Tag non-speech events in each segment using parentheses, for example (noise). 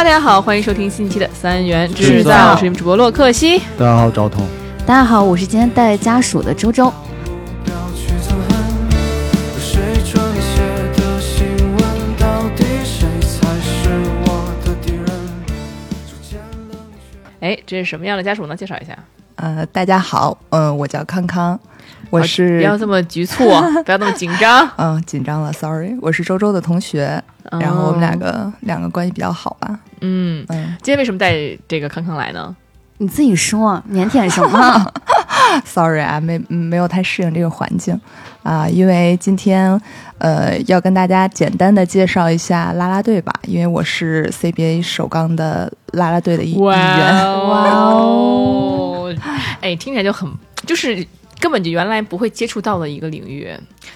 哈，大家好，欢迎收听新一期的三元制造，我是你们主播洛克西。大家好，赵彤。大家好，我是今天带家属的周周。不要去憎恨，谁撰写的新闻？到底谁才是我的敌人？逐渐冷却。哎，这是什么样的家属呢？介绍一下。呃，大家好，嗯、我叫康康，我好是不要这么局促，啊 (laughs) 不要那么紧张。嗯、紧张了，sorry，我是周周的同学，然后我们两哦，个两个关系比较好吧，嗯，嗯今天为什么带这个康康来呢？你自己说，腼腆什么？(laughs) sorry 啊，没没有太适应这个环境啊、因为今天呃要跟大家简单的介绍一下啦啦队吧，因为我是 CBA 首钢的啦啦队的一一员，哇哦！(laughs) 哎，听起来就很就是。根本就原来不会接触到的一个领域，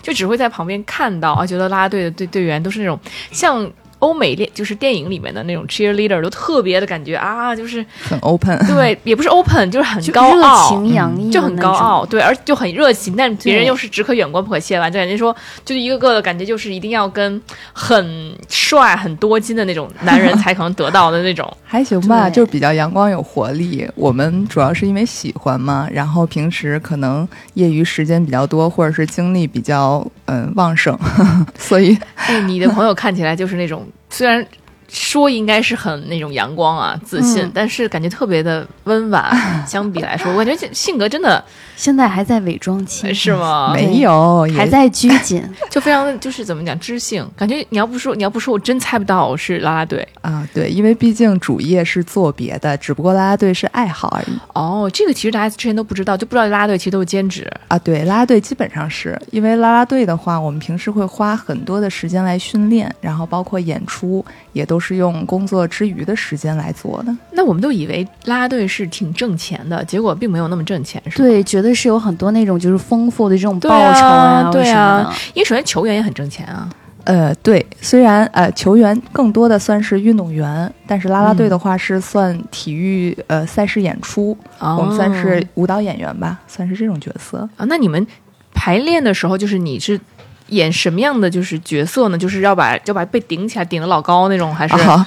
就只会在旁边看到啊，觉得拉拉队的队队员都是那种像欧美电，就是电影里面的那种 cheerleader，都特别的感觉啊，就是很 open，对，也不是 open，就是很高傲，情洋溢，就很高傲，。对，而就很热情，但别人又是只可远观不可亵玩，就感觉说，就是一个个的感觉，就是一定要跟很帅、很多金的那种男人 (laughs) 才可能得到的那种。还行吧，就是比较阳光有活力。我们主要是因为喜欢嘛，然后平时可能业余时间比较多，或者是精力比较嗯旺盛，(laughs) 所以哎，你的朋友看起来就是那种虽然。说应该是很那种阳光啊、自信，嗯但是感觉特别的温婉。(laughs) 相比来说，我感觉这性格真的现在还在伪装期，是吗？没有，还在拘谨。(laughs) 就非常就是怎么讲知性，感觉你要不说你要不说，我真猜不到我是啦啦队。啊，对，因为毕竟主业是做别的，只不过啦啦队是爱好而已哦，这个其实大家之前都不知道，就不知道啦啦队其实都是兼职。啊。对，啦啦队基本上是因为啦啦队的话，我们平时会花很多的时间来训练，然后包括演出也都是用工作之余的时间来做的。那我们都以为啦啦队是挺挣钱的，结果并没有那么挣钱，是吗？对，觉得是有很多那种就是丰富的这种报酬啊对啊。因为首先球员也很挣钱啊。呃，对，虽然呃球员更多的算是运动员，但是啦啦队的话是算体育呃赛事演出，哦我们算是舞蹈演员吧，算是这种角色。啊。那你们排练的时候，就是你是演什么样的就是角色呢？就是要把要把被顶起来，顶得老高那种，还是？啊，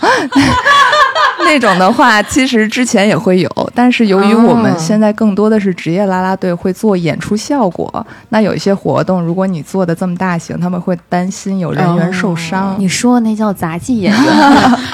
(laughs) 那种的话，其实之前也会有，但是由于我们哦现在更多的是职业啦啦队，会做演出效果。那有一些活动，如果你做的这么大型，他们会担心有人员受伤。你说那叫杂技演员，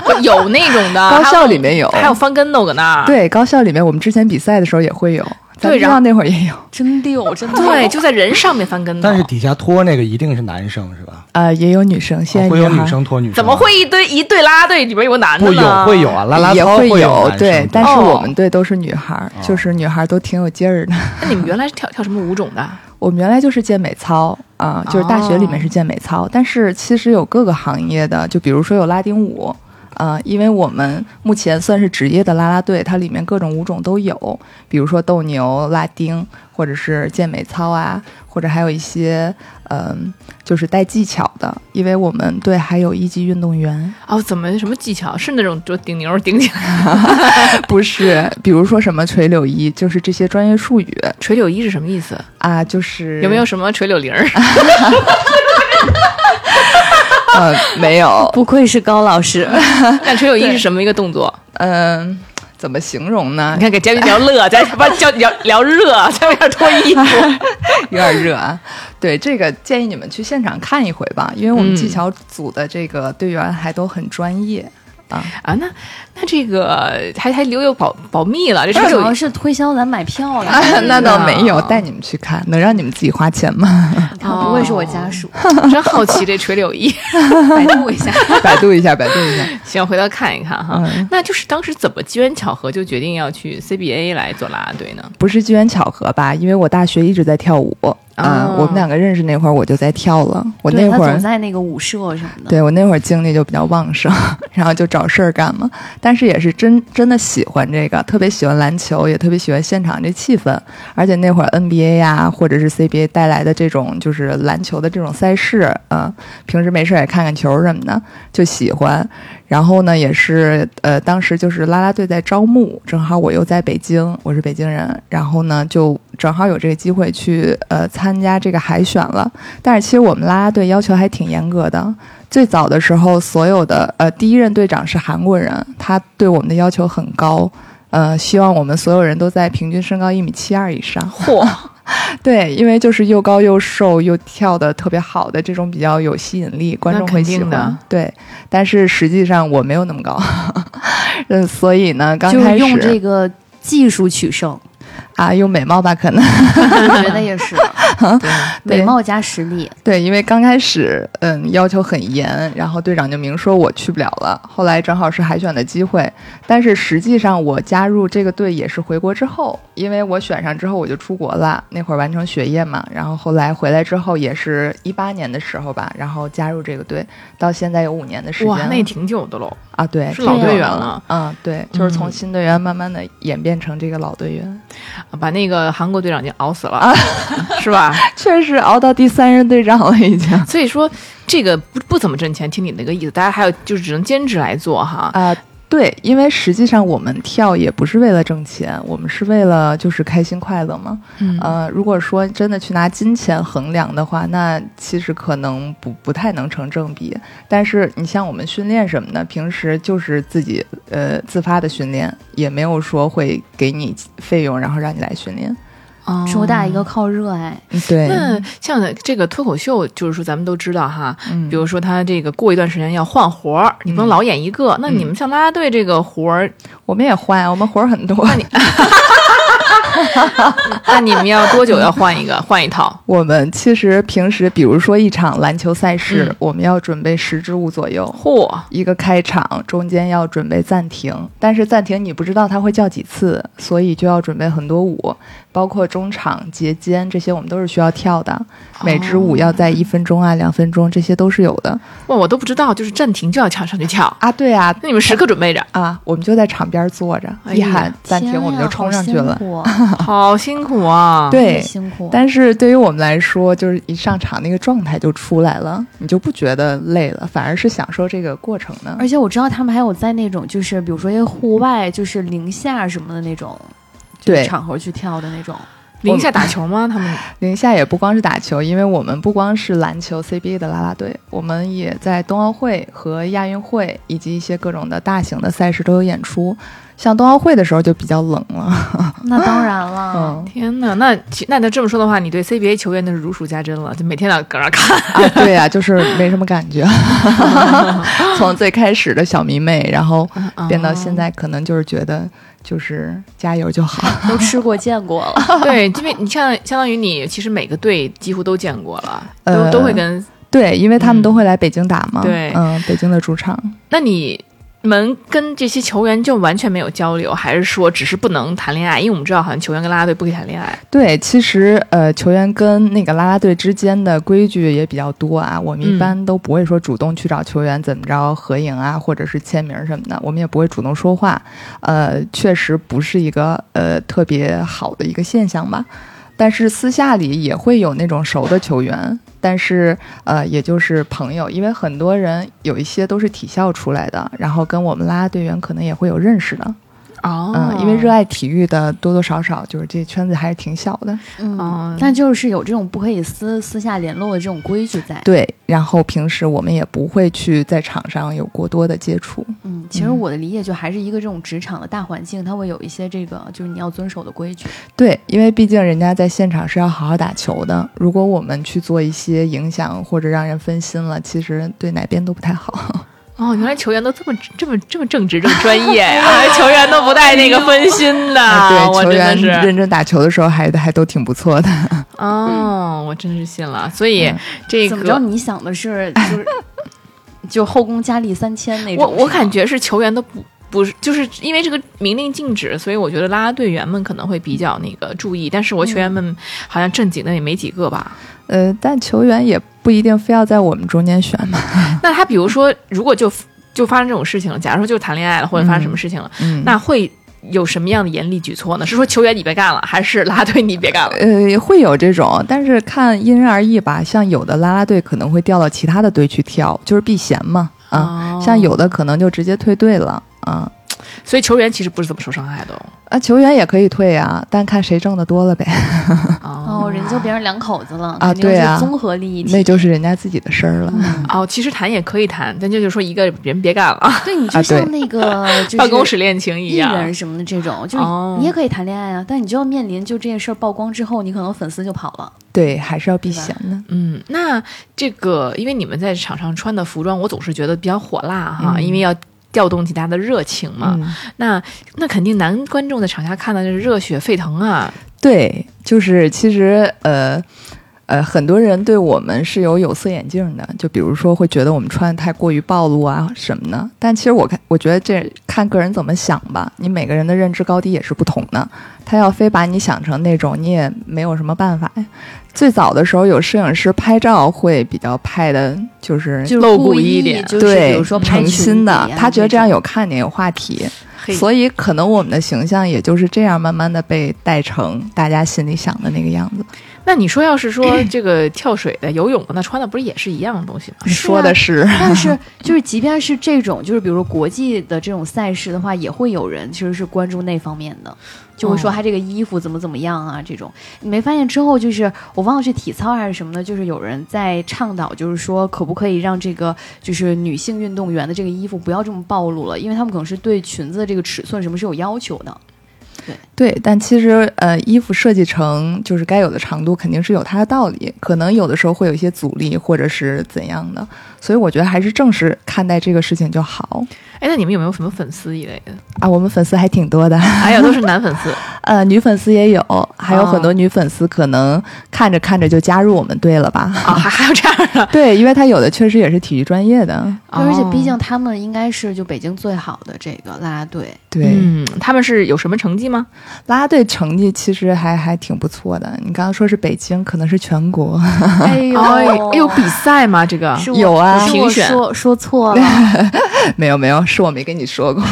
不 (laughs) 有那种的，高校里面有还有翻跟斗搁那儿。对，高校里面我们之前比赛的时候也会有，咱对然后那会儿也有，真溜，真对，就在人上面翻跟头。但是底下拖那个一定是男生是吧？呃，也有女生，现在哦会有女生拖女生？怎么？会一堆一对啦啦队里边有个男的不呢？有会有啊，啦啦也操会有，对，但是哦我们队都是女孩儿，就是女孩儿都挺有劲儿的。那你们原来是跳跳什么舞种的？(laughs) 我们原来就是健美操啊、就是大学里面是健美操，但是其实有各个行业的，就比如说有拉丁舞。啊、因为我们目前算是职业的啦啦队，它里面各种舞种都有，比如说斗牛、拉丁，或者是健美操啊，或者还有一些嗯、就是带技巧的。因为我们队还有一级运动员，哦，怎么什么技巧？是那种就顶牛顶起来？(laughs) 不是，比如说什么垂柳一，就是这些专业术语垂柳一是什么意思？啊，就是有没有什么垂柳铃儿？(laughs) (laughs) (laughs) 呃，没有，不愧是高老师。那垂柳衣是什么一个动作？嗯、怎么形容呢你？看给嘉宾聊乐，在 (laughs) 不叫聊聊热，(laughs) 在外边脱衣服。有点热啊。对，这个建议你们去现场看一回吧，因为我们嗯技巧组的这个队员还都很专业啊。啊，那那这个还还留有保保密了，这垂主要是推销咱买票了，(laughs) 啊，那倒没有，啊带你们去看，能让你们自己花钱吗？(laughs) 他不会是我家属，真好奇这垂柳衣，(laughs) 百度一下。百度一下，百度一下。行，回头看一看哈。嗯那就是当时怎么机缘巧合就决定要去 CBA 来做啦啦队呢？不是机缘巧合吧？因为我大学一直在跳舞，啊、哦我们两个认识那会儿我就在跳了，我那会儿总在那个舞社什么的。对我那会儿精力就比较旺盛，(laughs) 然后就找事儿干嘛。但是也是真真的喜欢这个，特别喜欢篮球，也特别喜欢现场这气氛。而且那会儿 NBA 呀、或者是 CBA 带来的这种就是篮球的这种赛事，啊、平时没事儿也看看球什么的，就喜欢。然后呢，也是呃，当时就是啦啦队在招募，正好我又在北京，我是北京人，然后呢，就正好有这个机会去呃参加这个海选了。但是其实我们啦啦队要求还挺严格的，最早的时候，所有的呃第一任队长是韩国人，他对我们的要求很高，呃，希望我们所有人都在平均身高一米七二以上。嚯，(laughs) 对，因为就是又高又瘦又跳的特别好的这种比较有吸引力，观众会喜欢。对，但是实际上我没有那么高，(laughs) 嗯，所以呢，刚开始就用这个技术取胜，啊用美貌吧，可能。(laughs) 我觉得也是。对，(laughs) 美貌加实力。对，因为刚开始嗯要求很严，然后队长就明说我去不了了。后来正好是海选的机会，但是实际上我加入这个队也是回国之后，因为我选上之后我就出国了，那会儿完成学业嘛，然后后来回来之后也是一八年的时候吧，然后加入这个队，到现在有五年的时间哇，那也挺久的喽。啊，对，是老队员了。嗯，对，就是从嗯新队员慢慢的演变成这个老队员，把那个韩国队长已经熬死了，啊 (laughs) 是吧？(laughs) 确实熬到第三任队长了已经。(laughs) 所以说这个不不怎么挣钱，听你那个意思，大家还有就是只能兼职来做哈。啊、对，因为实际上我们跳也不是为了挣钱，我们是为了就是开心快乐嘛。嗯呃，如果说真的去拿金钱衡量的话，那其实可能不不太能成正比。但是你像我们训练什么的，平时就是自己呃自发的训练，也没有说会给你费用，然后让你来训练。哦主打一个靠热爱，嗯对，那像这个脱口秀，就是说咱们都知道哈，嗯比如说他这个过一段时间要换活儿，你不能嗯老演一个。那你们像啦啦队这个活儿，我们也换，我们活儿很多。(laughs) 那你们要多久要换一个 (laughs) 换一套？我们其实平时，比如说一场篮球赛事，嗯我们要准备十支舞左右。嚯，一个开场中间要准备暂停，但是暂停你不知道它会叫几次，所以就要准备很多舞，包括中场、节间这些我们都是需要跳的。每支舞要在一分钟啊、两分钟，这些都是有的哇，我都不知道，就是暂停就要跳上去跳。啊。对啊，那你们时刻准备着，啊，我们就在场边坐着，一喊暂停，我们就冲上去了。好辛苦啊！(laughs) (laughs) 对辛苦。但是对于我们来说，就是一上场那个状态就出来了，你就不觉得累了，反而是享受这个过程呢。而且我知道他们还有在那种，就是比如说一些户外，就是零下什么的那种，就是对场合去跳的那种。零下打球吗？他们 (laughs) 零下也不光是打球，因为我们不光是篮球 CBA 的啦啦队，我们也在冬奥会和亚运会以及一些各种的大型的赛事都有演出。像冬奥会的时候就比较冷了，(laughs) 那当然了，嗯天哪，那那那这么说的话，你对 CBA 球员那是如数家珍了，就每天都要搁那看。啊，对呀、就是没什么感觉。(laughs) 从最开始的小迷妹，然后变到现在，可能就是觉得就是加油就好。都 (laughs) 吃过见过了。对，因为你像相当于你其实每个队几乎都见过了，都、呃都会跟。对，因为他们都会来北京打嘛，对嗯，北京的主场。那你们跟这些球员就完全没有交流，还是说只是不能谈恋爱？因为我们知道好像球员跟啦啦队不可以谈恋爱。对，其实呃，球员跟那个啦啦队之间的规矩也比较多啊。我们一嗯般都不会说主动去找球员怎么着合影啊，或者是签名什么的，我们也不会主动说话。呃，确实不是一个呃特别好的一个现象吧。但是私下里也会有那种熟的球员，但是呃，也就是朋友，因为很多人有一些都是体校出来的，然后跟我们啦啦队员可能也会有认识的。哦嗯，因为热爱体育的多多少少就是这圈子还是挺小的。嗯嗯，但就是有这种不可以私私下联络的这种规矩在。对，然后平时我们也不会去在场上有过多的接触。嗯，其实我的理解就还是一个这种职场的大环境，它会有一些这个就是你要遵守的规矩。对，因为毕竟人家在现场是要好好打球的，如果我们去做一些影响或者让人分心了，其实对哪边都不太好。哦，原来球员都这么这么这么正直，这么专业呀、(laughs) 球员都不带那个分心的，对，我球员真的是认真打球的时候还还都挺不错的。哦，我真是信了。所以嗯这怎么着？你想的是 (laughs) 就是就后宫佳丽三千那种？我我感觉是球员都不不是，就是因为这个明令禁止，所以我觉得啦啦队员们可能会比较那个注意，但是我球员们好像正经的也没几个吧。呃，但球员也不一定非要在我们中间选嘛。(laughs) 那他比如说，如果就就发生这种事情了，假如说就谈恋爱了，或者发生什么事情了，嗯，那会有什么样的严厉举措呢？是说球员你别干了，还是啦啦队你别干了？呃，会有这种，但是看因人而异吧。像有的啦啦队可能会调到其他的队去跳，就是避嫌嘛。啊，哦像有的可能就直接退队了。啊，所以球员其实不是怎么受伤害的哦。啊，球员也可以退啊，但看谁挣的多了呗，(laughs) 哦，人就变成两口子了啊对啊是综合利益体。那就是人家自己的事儿了。哦，其实谈也可以谈，但就是说一个人别干了，(laughs) 对你就像那个 (laughs) 就是办公室恋情一艺样。人什么的这种，就是哦你也可以谈恋爱啊，但你就要面临就这件事儿曝光之后，你可能粉丝就跑了。对，还是要避嫌的。嗯，那这个因为你们在场上穿的服装，我总是觉得比较火辣哈，嗯因为要调动起大家的热情嘛。嗯，那那肯定男观众在场下看的是热血沸腾啊。对，就是其实呃呃，很多人对我们是有有色眼镜的，就比如说会觉得我们穿的太过于暴露啊什么的。但其实我看，我觉得这看个人怎么想吧，你每个人的认知高低也是不同的。他要非把你想成那种，你也没有什么办法呀。最早的时候，有摄影师拍照会比较拍的，就是露骨一点对比如说心的他觉得这样有看点、有话题，所以可能我们的形象也就是这样慢慢的被带成大家心里想的那个样子。那你说要是说 (clears throat) 这个跳水的、游泳的，那穿的不是也是一样的东西吗？你说的是，(laughs) 但是 (laughs) 就是即便是这种，就是比如说国际的这种赛事的话，也会有人其实是关注那方面的，就会说哦他这个衣服怎么怎么样啊这种。你没发现之后，就是我忘了是体操还是什么的，就是有人在倡导，就是说可不可以让这个就是女性运动员的这个衣服不要这么暴露了，因为他们可能是对裙子的这个尺寸什么是有要求的。对，但其实呃，衣服设计成就是该有的长度，肯定是有它的道理。可能有的时候会有一些阻力，或者是怎样的，所以我觉得还是正视看待这个事情就好哎，那你们有没有什么粉丝一类的？啊。我们粉丝还挺多的，(laughs) 还有都是男粉丝，呃，女粉丝也有，还有很多哦女粉丝可能看着看着就加入我们队了吧。啊，还还有这样的，(laughs) 对，因为他有的确实也是体育专业的，而且毕竟哦他们应该是就北京最好的这个啦啦队，对，嗯，他们是有什么成绩吗？啦啦队成绩其实还还挺不错的。你刚刚说是北京，可能是全国。(laughs) 哎呦哎，有比赛吗？这个有啊是我评选说说错了。(laughs) 没有没有，是我没跟你说过，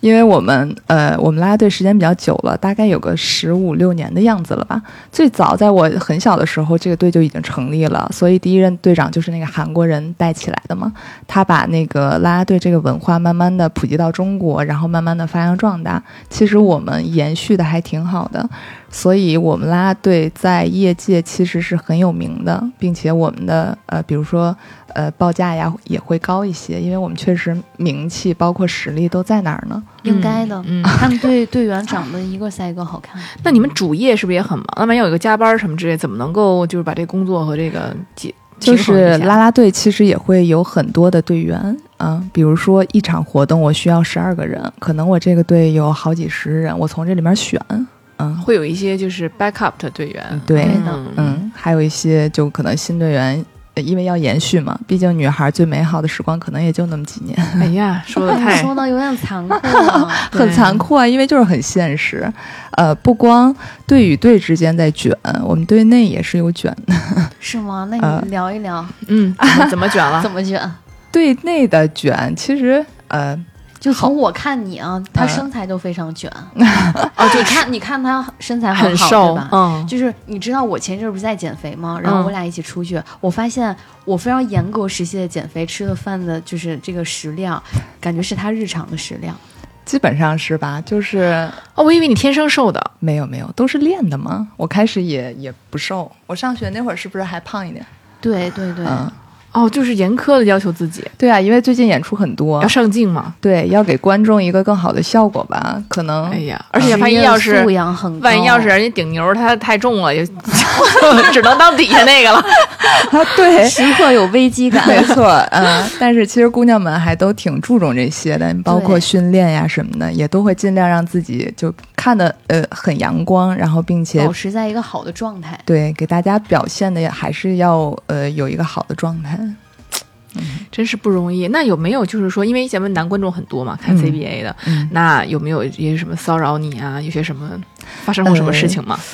因为我们呃，我们拉拉队时间比较久了，大概有个十五六年的样子了吧。最早在我很小的时候，这个队就已经成立了，所以第一任队长就是那个韩国人带起来的嘛。他把那个拉拉队这个文化慢慢的普及到中国，然后慢慢的发扬壮大。其实我们延续的还挺好的，所以我们啦啦队在业界其实是很有名的，并且我们的呃，比如说。呃，报价呀也会高一些，因为我们确实名气包括实力都在那儿呢。应该的，嗯，他们队队员长得一个赛一个好看。那你们主业是不是也很忙？那万一有一个加班什么之类，怎么能够就是把这工作和这个解就是啦啦队其实也会有很多的队员啊，比如说一场活动我需要十二个人，可能我这个队有好几十人，我从这里面选，嗯会有一些就是 backup 的队员，对嗯嗯，还有一些就可能新队员。呃因为要延续嘛，毕竟女孩最美好的时光可能也就那么几年，哎呀，(laughs) 说的太说的有点残酷了。(laughs) (laughs) 很残酷啊，因为就是很现实。呃，不光队与队之间在卷，我们队内也是有卷的。是吗？那呃你聊一聊嗯，怎么怎么卷了怎？么卷？队内的卷其实呃就从我看你啊，他嗯身材都非常卷。(laughs) 哦，就你看，你看他身材，很瘦对吧？嗯，就是你知道我前阵儿不是在减肥吗？然后嗯我俩一起出去，我发现我非常严格实现的减肥，吃的饭的就是这个食量，感觉是他日常的食量。基本上是吧，就是哦，我以为你天生瘦的，没有没有，都是练的嘛。我开始也也不瘦，我上学那会儿是不是还胖一点？对对对，嗯，哦，就是严苛的要求自己，对啊，因为最近演出很多要，上镜嘛。对，要给观众一个更好的效果吧。可能哎呀，而且万一要是素养很高，万一要是人家顶牛，他太重了，也 (laughs) 只能当底下那个了。(laughs) 啊，对，(laughs) 时刻有危机感。没错，嗯，但是其实姑娘们还都挺注重这些的，包括训练呀什么的，也都会尽量让自己就看的呃很阳光，然后并且保持在一个好的状态。对给大家表现的也还是要呃有一个好的状态。真是不容易。那有没有就是说，因为咱们男观众很多嘛，看嗯 CBA 的，嗯，那有没有一些什么骚扰你啊？有些什么发生过什么事情吗？呃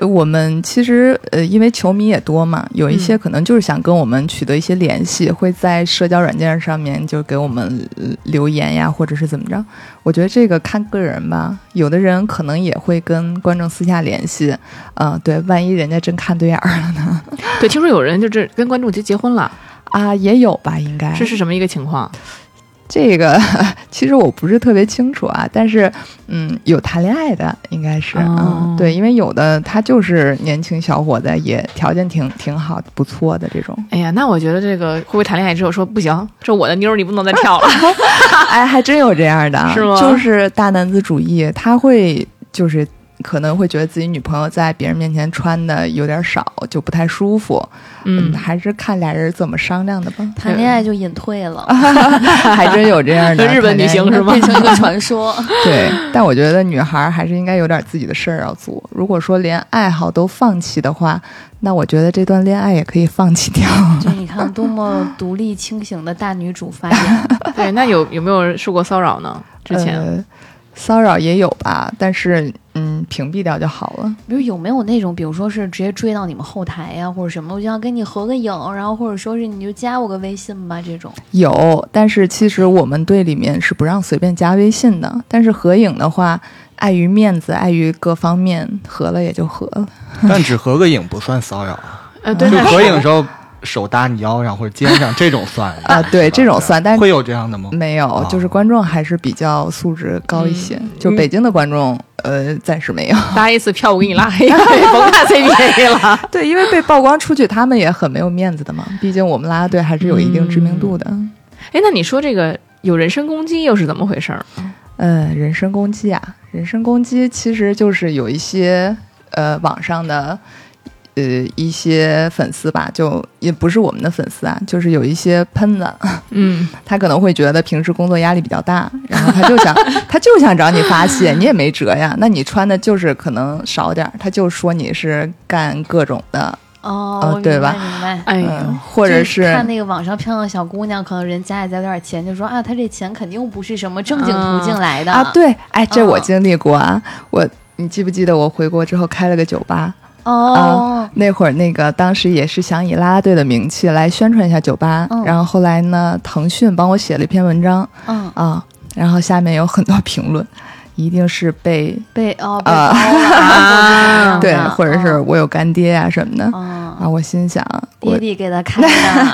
我们其实呃，因为球迷也多嘛，有一些嗯可能就是想跟我们取得一些联系，会在社交软件上面就给我们呃留言呀，或者是怎么着。我觉得这个看个人吧，有的人可能也会跟观众私下联系，嗯、对，万一人家真看对眼儿了呢？对，听说有人就是跟观众就结婚了，啊，也有吧，应该这是什么一个情况？(laughs) 这个 (laughs) 其实我不是特别清楚啊，但是嗯，有谈恋爱的应该是，哦嗯，对，因为有的他就是年轻小伙子，也条件挺挺好，不错的这种。哎呀，那我觉得这个会不会谈恋爱之后说不行，这我的妞儿你不能再跳了？(laughs) 哎，还真有这样的，(laughs) 是吗就是大男子主义，他会就是可能会觉得自己女朋友在别人面前穿的有点少，就不太舒服。嗯，还是看俩人怎么商量的吧。谈恋爱就隐退了，(laughs) (laughs) 还真有这样的 (laughs) 日本女星是吗变成一个传说。对，但我觉得女孩儿还是应该有点自己的事儿要做。如果说连爱好都放弃的话，那我觉得这段恋爱也可以放弃掉。就你看多么独立清醒的大女主发言，对，那有有没有受过骚扰呢？之前、呃骚扰也有吧，但是嗯，屏蔽掉就好了。比如有没有那种，比如说是直接追到你们后台呀、或者什么，我就想跟你合个影，然后或者说是你就加我个微信吧，这种。有，但是其实我们队里面是不让随便加微信的。但是合影的话，碍于面子，碍于各方面，合了也就合了。(laughs) 但只合个影不算骚扰，呃，对，就合影的时候手搭你腰上或者肩上 (laughs) 这种算啊对这种算但是会有这样的吗？没有，哦就是观众还是比较素质高一些。嗯就北京的观众，呃，暂时没有。搭一次票我给你拉黑，甭看 CBA 了。对，因为被曝光出去，他们也很没有面子的嘛。毕竟我们啦啦队还是有一定知名度的。哎，那你说这个有人身攻击又是怎么回事儿？呃，人身攻击啊，人身攻击其实就是有一些呃网上的呃一些粉丝吧，就也不是我们的粉丝啊，就是有一些喷子，(laughs) 嗯，他可能会觉得平时工作压力比较大，然后他就想他就想找你发泄，你也没辙呀，那你穿的就是可能少点儿，他就说你是干各种的，哦，呃对吧明白。哎或者是看那个网上漂亮小姑娘，可能人家里再有点钱，就说啊，她这钱肯定不是什么正经途径来的啊，对，哎，这我嗯经历过啊，我你记不记得我回国之后开了个酒吧？哦，那会儿那个当时也是想以啦啦队的名气来宣传一下酒吧，嗯。然后后来呢，腾讯帮我写了一篇文章嗯，啊，然后下面有很多评论，一定是被被哦被 (laughs) 对或者是我有干爹啊什么的。嗯，啊，我心想，我爹地给他开的，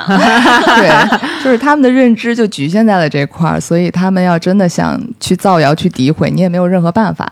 (laughs) 对，就是他们的认知就局限在了这块儿，所以他们要真的想去造谣、去诋毁，你也没有任何办法。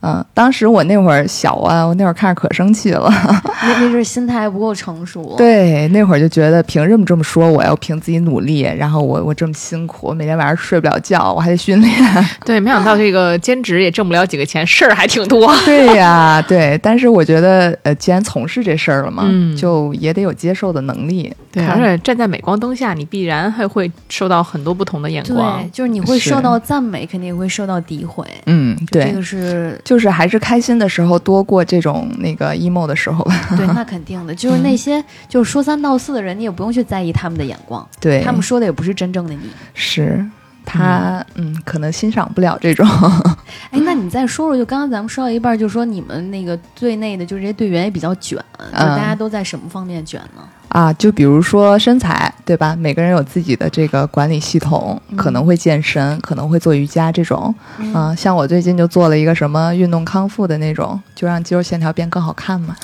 嗯，当时我那会儿小啊，我那会儿看着可生气了。(laughs) 那那阵儿心态不够成熟，，对，那会儿就觉得凭什么这么说我？要凭自己努力，然后我我这么辛苦，我每天晚上睡不了觉，我还得训练。(laughs) 对，没想到这个兼职也挣不了几个钱，事儿还挺多。对呀，对。但是我觉得，呃，既然从事这事儿了嘛，嗯就也得有接受的能力。对，看而且站在镁光灯下，你必然还会受到很多不同的眼光对，。就是你会是受到赞美，肯定也会受到诋毁，嗯，对这个，是就是还是开心的时候多过这种那个 emo 的时候吧。对，那肯定的，(laughs) 就是那些就是说三道四的人，你也不用去在意他们的眼光，对，他们说的也不是真正的你。是他，嗯可能欣赏不了这种。(laughs) 哎，那你再说说，就刚刚咱们说到一半，就说你们那个队内的，就是这些队员也比较卷，就大家都在什么方面卷呢？啊，就比如说身材，对吧？每个人有自己的这个管理系统，可能会健身，可能会做瑜伽这种。嗯啊，像我最近就做了一个什么运动康复的那种，就让肌肉线条变更好看嘛。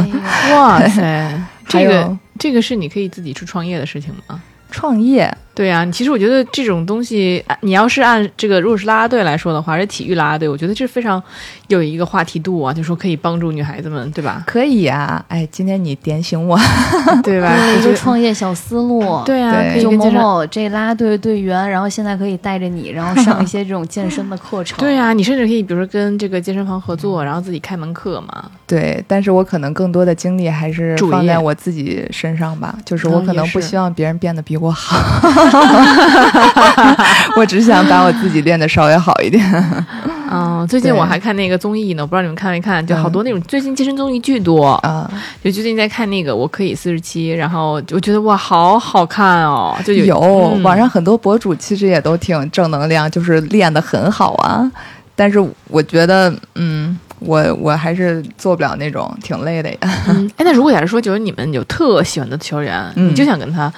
(laughs) 哇塞，这个这个是你可以自己去创业的事情吗？创业，对呀、其实我觉得这种东西，啊你要是按这个如果是啦啦队来说的话，这体育啦啦队，我觉得这非常有一个话题度啊，就说可以帮助女孩子们，对吧？可以啊、哎，今天你点醒我。(laughs) 对吧？对，我觉得就创业小思路。。对啊，对就某可以就某某这啦啦队队员，然后现在可以带着你，然后上一些这种健身的课程。(laughs) 对啊、你甚至可以比如说跟这个健身房合作，然后自己开门课嘛。对，但是我可能更多的精力还是主放在我自己身上吧，就是我嗯可能不希望别人变得比我好，(laughs) 我只想把我自己练得稍微好一点。(laughs) 嗯，最近我还看那个综艺呢，我不知道你们看没看，就好嗯多那种最近健身综艺巨多。啊，就最近在看那个《我可以四十七》，然后我觉得哇，好好看哦，就有网上很多博主其实也都挺正能量，就是练得很好啊。但是我觉得，嗯，我我还是做不了那种，挺累的呀。嗯，哎，那如果假如说，就是你们有特喜欢的球员，嗯你就想跟他，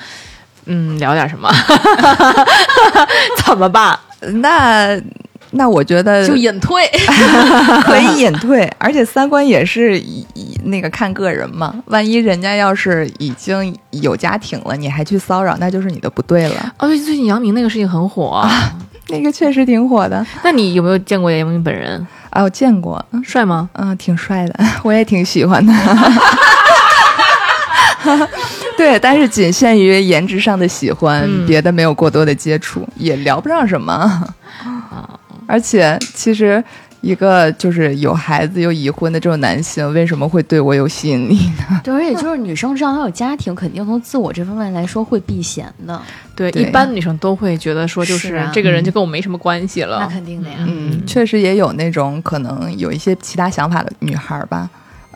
嗯，聊点什么，(laughs) 怎么办？那那我觉得就隐退。(laughs) (laughs) 可以隐退，而且三观也是以以那个看个人嘛。万一人家要是已经有家庭了，你还去骚扰，那就是你的不对了。哦，对，最近杨明那个事情很火啊。那个确实挺火的那你有没有见过杨明本人？啊，我见过，嗯帅吗？嗯，挺帅的，我也挺喜欢的。对，但是仅限于颜值上的喜欢，嗯别的没有过多的接触，也聊不上什么。(laughs) 而且，其实一个就是有孩子又已婚的这种男性，为什么会对我有吸引力呢？(laughs) 对，而且就是女生知道她有家庭，肯定从自我这方面来说会避嫌的，对，对一般女生都会觉得说，就是是啊这个人就跟我没什么关系了那。肯定的呀。嗯，确实也有那种可能有一些其他想法的女孩儿吧。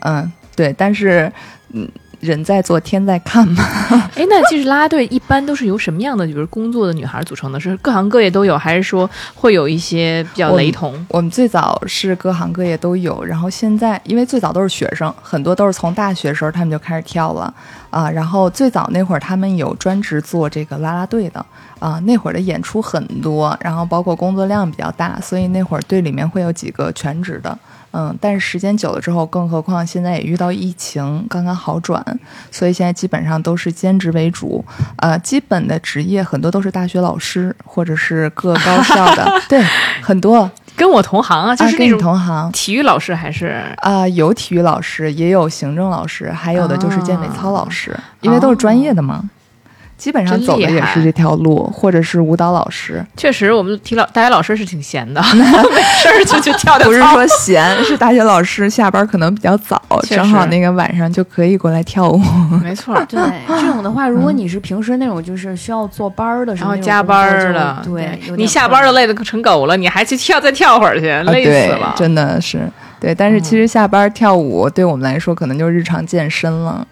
嗯，对，但是嗯，人在做天在看嘛。(laughs) 哎，那其实啦啦队一般都是由什么样的，比如工作的女孩组成的？是各行各业都有，还是说会有一些比较雷同？我们最早是各行各业都有，然后现在因为最早都是学生，很多都是从大学时候他们就开始跳了啊。然后最早那会儿他们有专职做这个啦啦队的啊，那会儿的演出很多，然后包括工作量比较大，所以那会儿队里面会有几个全职的。嗯，但是时间久了之后，更何况现在也遇到疫情，刚刚好转，所以现在基本上都是兼职为主。呃，基本的职业很多都是大学老师或者是各高校的，(laughs) 对，很多跟我同行啊，就啊跟你是那种同行体育老师还是啊、有体育老师，也有行政老师，还有的就是健美操老师，啊因为都是专业的嘛。基本上走的也是这条路，或者是舞蹈老师，确实，我们体老大学老师是挺闲的，(laughs) 没事儿就就跳跳。不是说闲，(laughs) 是大学老师下班可能比较早，正好那个晚上就可以过来跳舞。没错儿，对这种的话，(laughs) 如果你是平时那种就是需要坐班儿的，什然后加班儿工作了，对，你下班儿都累得成狗了，你还去跳再跳会儿去，累死了，。真的是对。但是其实下班跳舞对我们来说，可能就是日常健身了。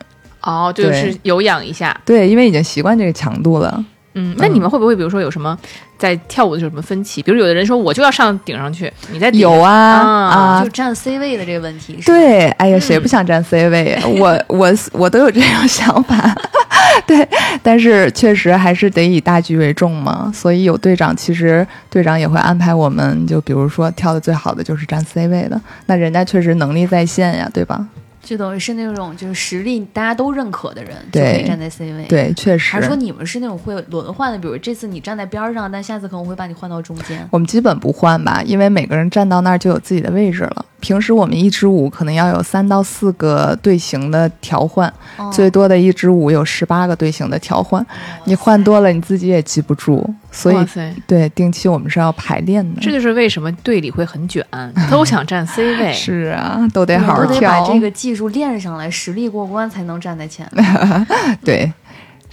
哦，就是有氧一下。对，因为已经习惯这个强度了。嗯，那你们会不会比如说有什么在跳舞的时候有什么分歧？比如有的人说我就要上顶上去，你在顶有啊啊啊就，占 C 位的这个问题是。对，哎呀，谁不想占 C 位？我我我都有这种想法，(laughs) 对，但是确实还是得以大局为重嘛。所以有队长，其实队长也会安排我们，就比如说跳的最好的就是占 C 位的，那人家确实能力在线呀，对吧？就等于是那种就是实力大家都认可的人，就可对以站在 C 位。。对，确实还是说你们是那种会轮换的？比如这次你站在边儿上，但下次可能会把你换到中间。我们基本不换吧，因为每个人站到那儿就有自己的位置了。平时我们一支舞可能要有三到四个队形的调换，哦最多的一支舞有十八个队形的调换，你换多了你自己也记不住，所以哇塞，对定期我们是要排练的。这就是为什么队里会很卷，(laughs) 都想占 C 位。(laughs) 是啊，都得好好都得把跳。这个技术练上来，实力过关才能站在前面。(laughs) 对，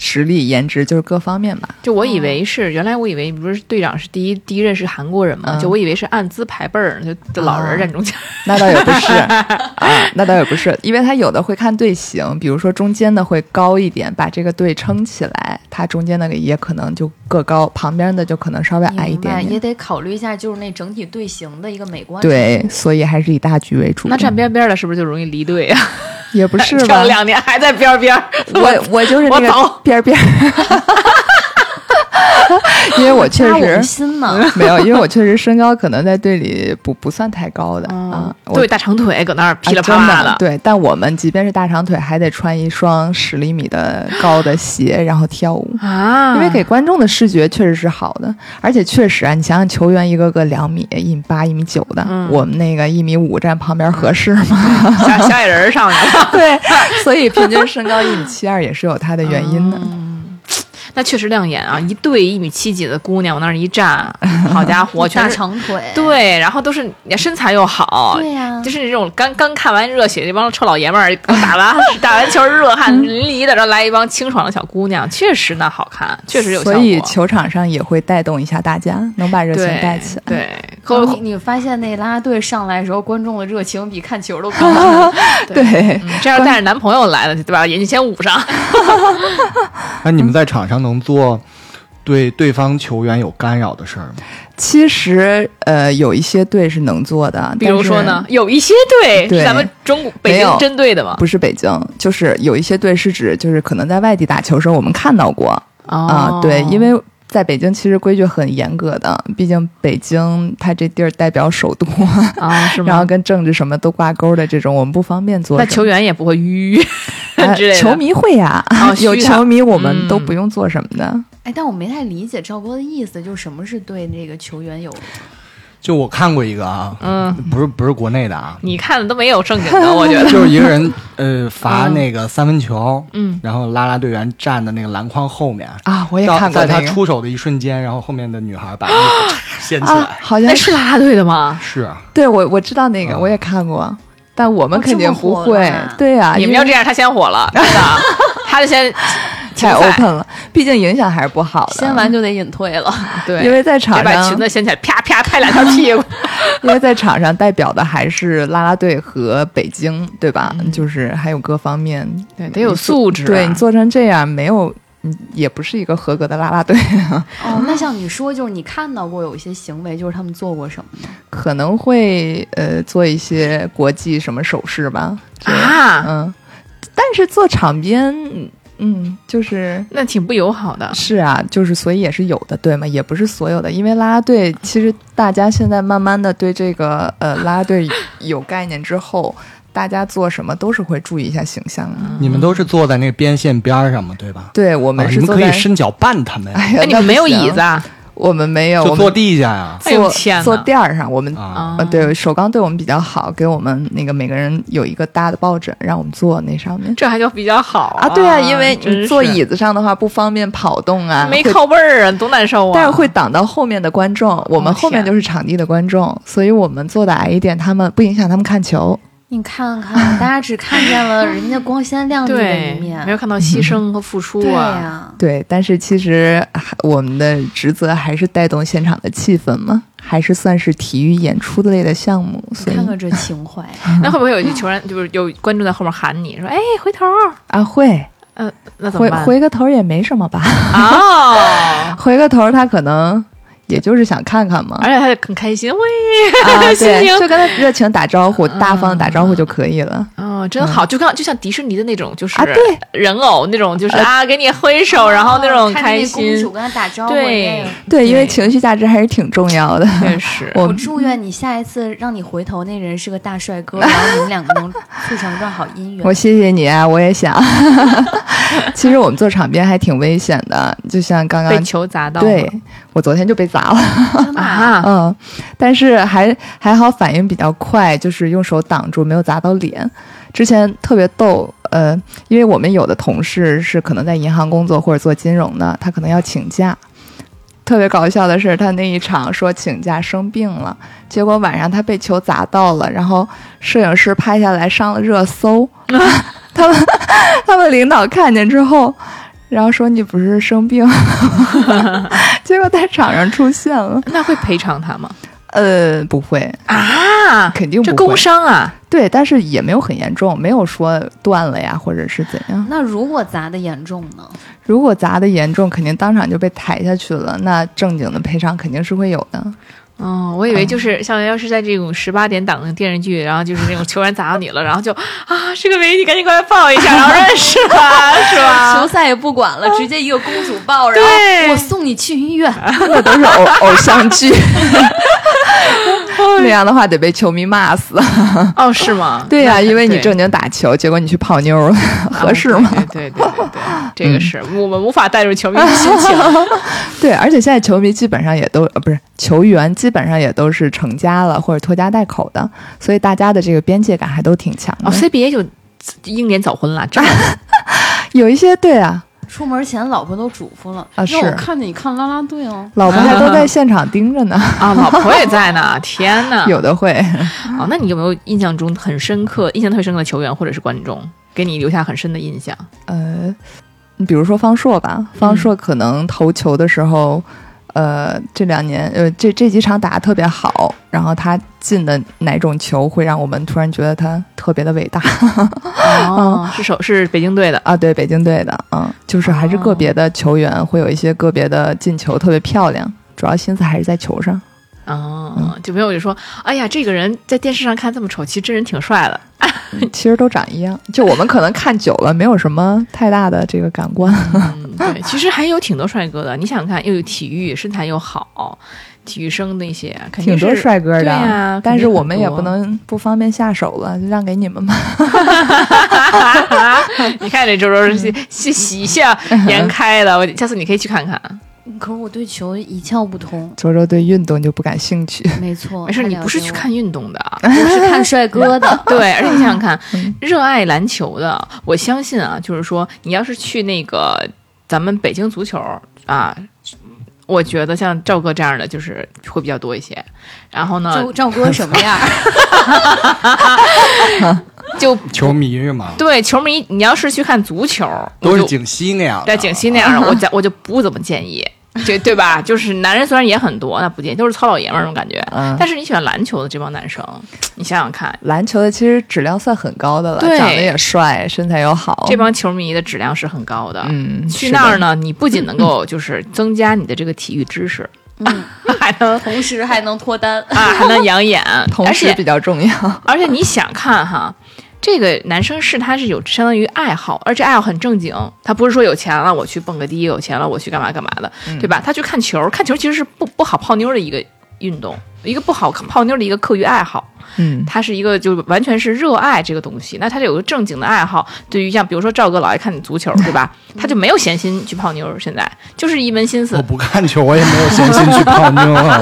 实力、颜值就是各方面吧。就我以为是，原来我以为不是队长是第一第一任是韩国人嘛，嗯就我以为是按资排辈儿，就就老人站中间。(laughs) 那倒也不是 (laughs) 啊，那倒也不是，因为他有的会看队形，比如说中间的会高一点，把这个队撑起来，他中间那个也可能就个高，旁边的就可能稍微矮一，点点。也得考虑一下，就是那整体队形的一个美观。对，，所以还是以大局为主。那站边边的是不是就容易离队啊？也不是跳吧了？(laughs) 两年还在边边儿，我我就是那个边儿边儿，(laughs) (laughs) 因为我确实。(laughs) 没有，因为我确实身高可能在队里不不算太高的啊。我对，大长腿搁那儿噼里啪啦的。对，但我们即便是大长腿，还得穿一双十厘米的高的鞋，然后跳舞。啊，因为给观众的视觉确实是好的，而且确实啊，你想想球员一个个两米、一米八、一米九的，嗯我们那个一米五站旁边合适吗？(laughs) 小小矮人儿上去了。对，所以平均身高一米七二也是有它的原因的。那确实亮眼啊！(laughs) 一对一米七几的姑娘往那儿一站，好家伙，(laughs) 全大是长腿。对，然后都是你身材又好，对呀就是这种刚刚看完热血这帮臭老爷们儿，刚打完 (laughs) 打完球热汗淋漓的，然后来一帮清爽的小姑娘，确实那好看，确实有效果。所以球场上也会带动一下大家，能把热情带起来。对，你你发现那啦啦队上来的时候，观众的热情比看球都高。对，嗯这要带着男朋友来的，对吧？眼睛先捂上。那你们在场上能做对对方球员有干扰的事儿吗？其实呃有一些队是能做的，比如说呢，有一些队是咱们中国北京针对的嘛。不是北京，就是有一些队是指就是可能在外地打球的时候我们看到过。啊、哦对，因为在北京其实规矩很严格的，毕竟北京它这地儿代表首都，啊，是吗？(laughs) 然后跟政治什么都挂钩的这种，我们不方便做。那球员也不会吁 (laughs) 呃之类的。球迷会呀、哦 (laughs) 有球迷我们嗯都不用做什么的。哎，但我没太理解赵哥的意思，就是什么是对那个球员有就我看过一个啊，嗯，不是不是国内的啊，你看的都没有正经的，(laughs) 我觉得。就是一个人呃罚那个三分球，嗯，然后啦啦队员站在那个篮筐后面，啊，我也看过那个。在他出手的一瞬间，然后后面的女孩把 (gasps) 衣服掀起啊来，，那好像是啦啦队的吗？是对我我知道那个，啊我也看过，但我们哦肯定不会。了对呀、因为你们要这样，他先火了，真的，(laughs) 他就先太 open 了，毕竟影响还是不好的。先完就得隐退了？(laughs) 对，因为在场上把裙子掀起来，啪啪拍两条屁股。(laughs) 因为在场上代表的还是啦啦队和北京，对吧？就是还有各方面，对，得有素质啊。对你做成这样，没有，嗯也不是一个合格的啦啦队，(laughs) 哦，那像你说，就是你看到过有一些行为，就是他们做过什么呢？可能会呃做一些国际什么手势吧。啊，嗯，但是做场边，嗯，就是那挺不友好的。是啊，就是所以也是有的，对吗？也不是所有的，因为啦啦队其实大家现在慢慢的对这个呃啦啦队有概念之后，大家做什么都是会注意一下形象的。你们都是坐在那个边线边儿上嘛，对吧？对我啊你们们是，可以伸脚绊他们呀，哎呀，哎，你们没有椅子啊？啊？我们没有，就坐地下呀。哎呦坐坐垫儿上，我们。啊，呃，对，首钢对我们比较好，给我们那个每个人有一个大的抱枕，让我们坐那上面这还叫比较好啊。对啊，因为你坐椅子上的话不方便跑动啊，没靠背儿啊，多难受啊！但是会挡到后面的观众，我们哦后面就是场地的观众，所以我们坐的矮一点，他们不影响他们看球。你看看，大家只看见了 (laughs) 人家光鲜亮丽的一面，没有看到牺牲和付出对啊。对，但是其实还我们的职责还是带动现场的气氛嘛，还是算是体育演出类的项目，所以看看这情怀，(laughs) 那会不会有一球员就是有观众在后面喊你说：“哎，回头儿。(laughs) 啊会嗯，那怎么回办？回个头也没什么吧，哦，回个头他可能也就是想看看嘛，而且他就很开心，喂，啊 (laughs) 心对，情就跟他热情打招呼，大方的打招呼就可以了。哦，真好，就像就像迪士尼的那种，就是啊对。人偶那种，就是啊，给你挥手，然后那种开心，跟他打招呼，对。对，因为情绪价值还是挺重要的。确实，(laughs) 我我祝愿你下一次让你回头那人是个大帅哥，(laughs) 然后你们两个能促成一段好姻缘。我谢谢你啊，我也想。(laughs) 其实我们做场边还挺危险的，就像刚刚被刚，球砸到，对我昨天就被砸了，真的啊？啊，嗯，但是还还好反应比较快，就是用手挡住，没有砸到脸。之前特别逗，呃，因为我们有的同事是可能在银行工作或者做金融的，他可能要请假。特别搞笑的是，他那一场说请假生病了，结果晚上他被球砸到了，然后摄影师拍下来上了热搜。(laughs) 他们他们领导看见之后，然后说你不是生病，(laughs) 结果在场上出现了。那会赔偿他吗？呃，不会，啊，肯定会。工伤啊，对，但是也没有很严重，没有说断了呀，或者是怎样。那如果砸的严重呢？如果砸的严重，肯定当场就被抬下去了，那正经的赔偿肯定是会有的。哦，我以为就是像要是在这种十八点档的电视剧，然后就是那种球员砸到你了，然后就啊是个美女，赶紧过来抱一下，然后 (laughs) 认识吧，是吧？球赛也不管了，直接一个公主抱，然对后我送你去医院。(laughs) 那都是偶偶像剧，(laughs) 那样的话得被球迷骂死。哦，是吗？对呀、那因为你正经打球，结果你去泡妞了，合适吗？啊对对对对对，这个是我们无法带入球迷的心情。对，而且现在球迷基本上也都呃不是球员，基本上也都是成家了或者拖家带口的，所以大家的这个边界感还都挺强的。哦，CBA 就英年早婚了，这 (laughs) 有一些对啊，出门前老婆都嘱咐了，啊让我看见你看啦啦队哦。老婆还都在现场盯着呢，啊，老婆也在呢，(laughs) 天呐！有的会。哦，那你有没有印象中很深刻、印象特别深刻的球员或者是观众，给你留下很深的印象？呃，你比如说方硕吧，方硕可能投球的时候，呃，这两年呃这这几场打得特别好，然后他进的哪种球会让我们突然觉得他特别的伟大哦，(laughs) 是首是北京队的，啊？对，北京队的，嗯，就是还是个别的球员会有一些个别的进球特别漂亮，主要心思还是在球上。哦，就没有就说，哎呀，这个人在电视上看这么丑，其实真人挺帅的。其实都长一样，就我们可能看久了，没有什么太大的这个感官。嗯，对，其实还有挺多帅哥的。你想想看，又有体育，身材又好，体育生那些肯定挺多帅哥的，对呀但是我们也不能不方便下手了，就让给你们吧。(laughs) 你看这周周是是喜笑颜开的，我下次你可以去看看。可是我对球一窍不通。周周对运动就不感兴趣，没错，没事，你不是去看运动的，(laughs) 我是看帅哥的。(laughs) 对，而且你想想看，(laughs) 热爱篮球的，我相信啊，就是说，你要是去那个咱们北京足球啊，我觉得像赵哥这样的就是会比较多一些。然后呢赵，赵哥什么样？就球迷是吗？对球迷，你要是去看足球，都是景熙那样的，在景熙那样的，我讲我就不怎么建议。就对吧？就是男人虽然也很多，那不建议，都是糙老爷们儿那种感觉。嗯但是你喜欢篮球的这帮男生，你想想看，篮球的其实质量算很高的了，对长得也帅，身材又好。这帮球迷的质量是很高的。嗯，去那儿呢，你不仅能够 (laughs) 就是增加你的这个体育知识，嗯，(laughs) 还能同时还能脱单。啊还能养眼，(laughs) 同时比较重要。而且你想看哈，这个男生是他是有相当于爱好，而且爱好很正经，他不是说有钱了我去蹦个迪，有钱了我去干嘛干嘛的，嗯对吧？他去看球，看球其实是不不好泡妞的一个运动，一个不好泡妞的一个课余爱好。嗯，他是一个就完全是热爱这个东西，那他就有个正经的爱好。对于像比如说赵哥老爱看足球，对吧？他就没有闲心去泡妞，现在就是一门心思我不看球，我也没有闲心去泡妞啊。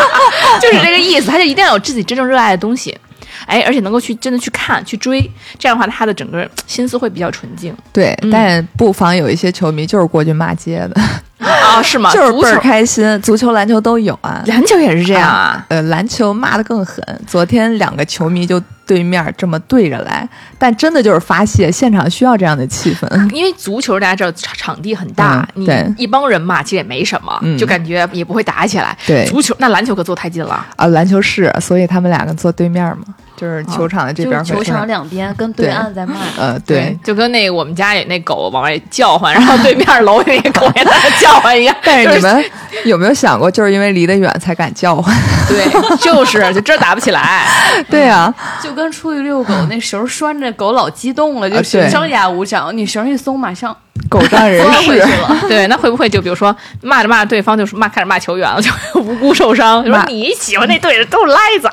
(laughs) 就是这个意思，他就一定要有自己真正热爱的东西，哎，而且能够去真的去看去追，这样的话他的整个心思会比较纯净对，嗯但不妨有一些球迷就是过去骂街的，啊，(laughs) 是吗？(laughs) 就是倍儿、开心，足球、篮球都有啊。篮球也是这样啊。呃，篮球骂得更狠，昨天两个球迷就对面这么对着来，但真的就是发泄，现场需要这样的气氛。(laughs) 因为足球大家知道场场地很大，你嗯对一帮人嘛其实也没什么，嗯就感觉也不会打起来。对足球那篮球可坐太近了，啊，篮球是，所以他们两个坐对面嘛，就是球场的这边球场两边跟对对岸在骂。呃，对。就跟那个我们家里那狗往外叫唤，然后对面楼里那狗也在那叫唤一样。(laughs) 但是你们有没有想过，就是因为离得远才敢叫唤？对，就是就真打不起来。(laughs) 对啊，就跟出去遛狗，(laughs) 那绳拴着狗老激动了，就啊对张牙舞爪。你绳一松，马上狗仗人 (laughs) 势。了。(laughs) 对，那会不会就比如说骂着骂着对方就是骂开始骂球员了，就无辜受伤，就说你喜欢那队的都是赖子。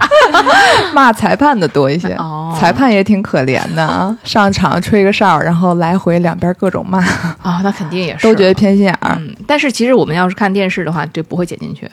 骂裁判的多一些，哦裁判也挺可怜的啊，上场吹个哨，然后来回两边各种骂，啊、那肯定也是都觉得偏心眼儿。嗯，但是其实我们要是看电视的话，这不会剪进去。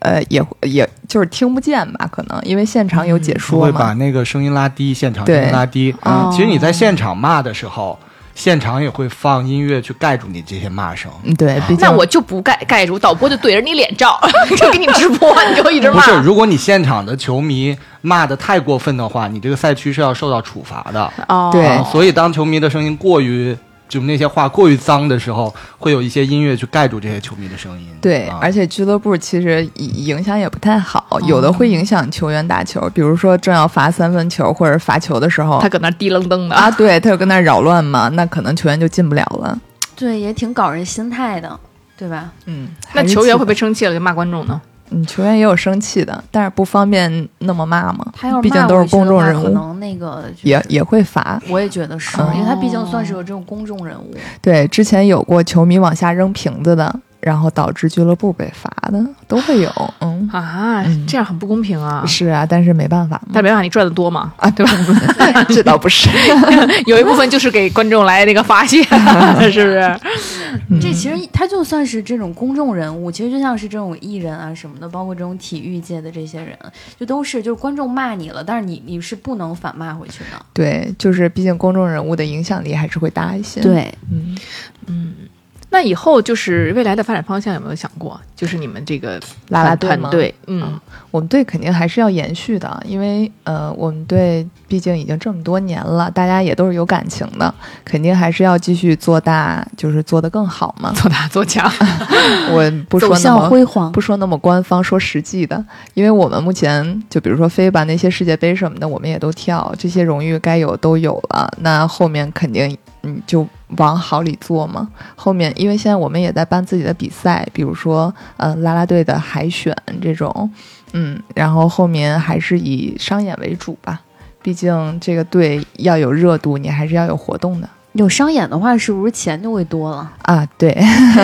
呃，也也就是听不见吧，可能因为现场有解说会把。那个声音拉低，现场对声音拉低。嗯其实你在现场骂的时候，现场也会放音乐去盖住你这些骂声。嗯，对，那我就不盖盖住，导播就对着你脸照，(laughs) 就给你直播，你就一直骂。不是，如果你现场的球迷骂的太过分的话，你这个赛区是要受到处罚的。哦，所以当球迷的声音过于就那些话过于脏的时候，会有一些音乐去盖住这些球迷的声音。对，啊而且俱乐部其实影影响也不太好，有的会影响球员打球，比如说正要罚三分球或者罚球的时候他，搁那滴楞噔的啊，对，他就跟那儿扰乱嘛，那可能球员就进不了了。对，也挺搞人心态的，对吧？嗯，那球员会不会生气了就骂观众呢？嗯，球员也有生气的，但是不方便那么骂嘛，他要毕竟都是公众人物，可能那个、就是、也也会罚。我也觉得是，嗯因为他毕竟算是有这种公众人物。对，之前有过球迷往下扔瓶子的，然后导致俱乐部被罚的，都会有。嗯，啊，这样很不公平啊！是啊，但是没办法嘛但没办法，你赚的多嘛，啊，对吧？(laughs) 这倒不是。(laughs) 有一部分就是给观众来那个发泄，(laughs) 是不是？这其实他就算是这种公众人物，其实就像是这种艺人啊什么的，包括这种体育界的这些人，就都是就是观众骂你了，但是你你是不能反骂回去的。对，就是毕竟公众人物的影响力还是会大一些。，对，嗯，那以后就是未来的发展方向有没有想过？就是你们这个啦啦队吗团队，嗯啊，我们队肯定还是要延续的，因为呃，我们队毕竟已经这么多年了，大家也都是有感情的，肯定还是要继续做大，就是做得更好嘛。(laughs) 做大做强，(laughs) 我不说那么辉煌不。说那么官方，说实际的，因为我们目前就比如说飞吧那些世界杯什么的，我们也都跳，这些荣誉该有都有了。那后面肯定你就往好里做嘛。后面因为现在我们也在办自己的比赛，比如说呃啦啦队的海选这种，嗯，然后后面还是以商演为主吧。毕竟这个队要有热度，你还是要有活动的有商演的话，是不是钱就会多了？啊。对，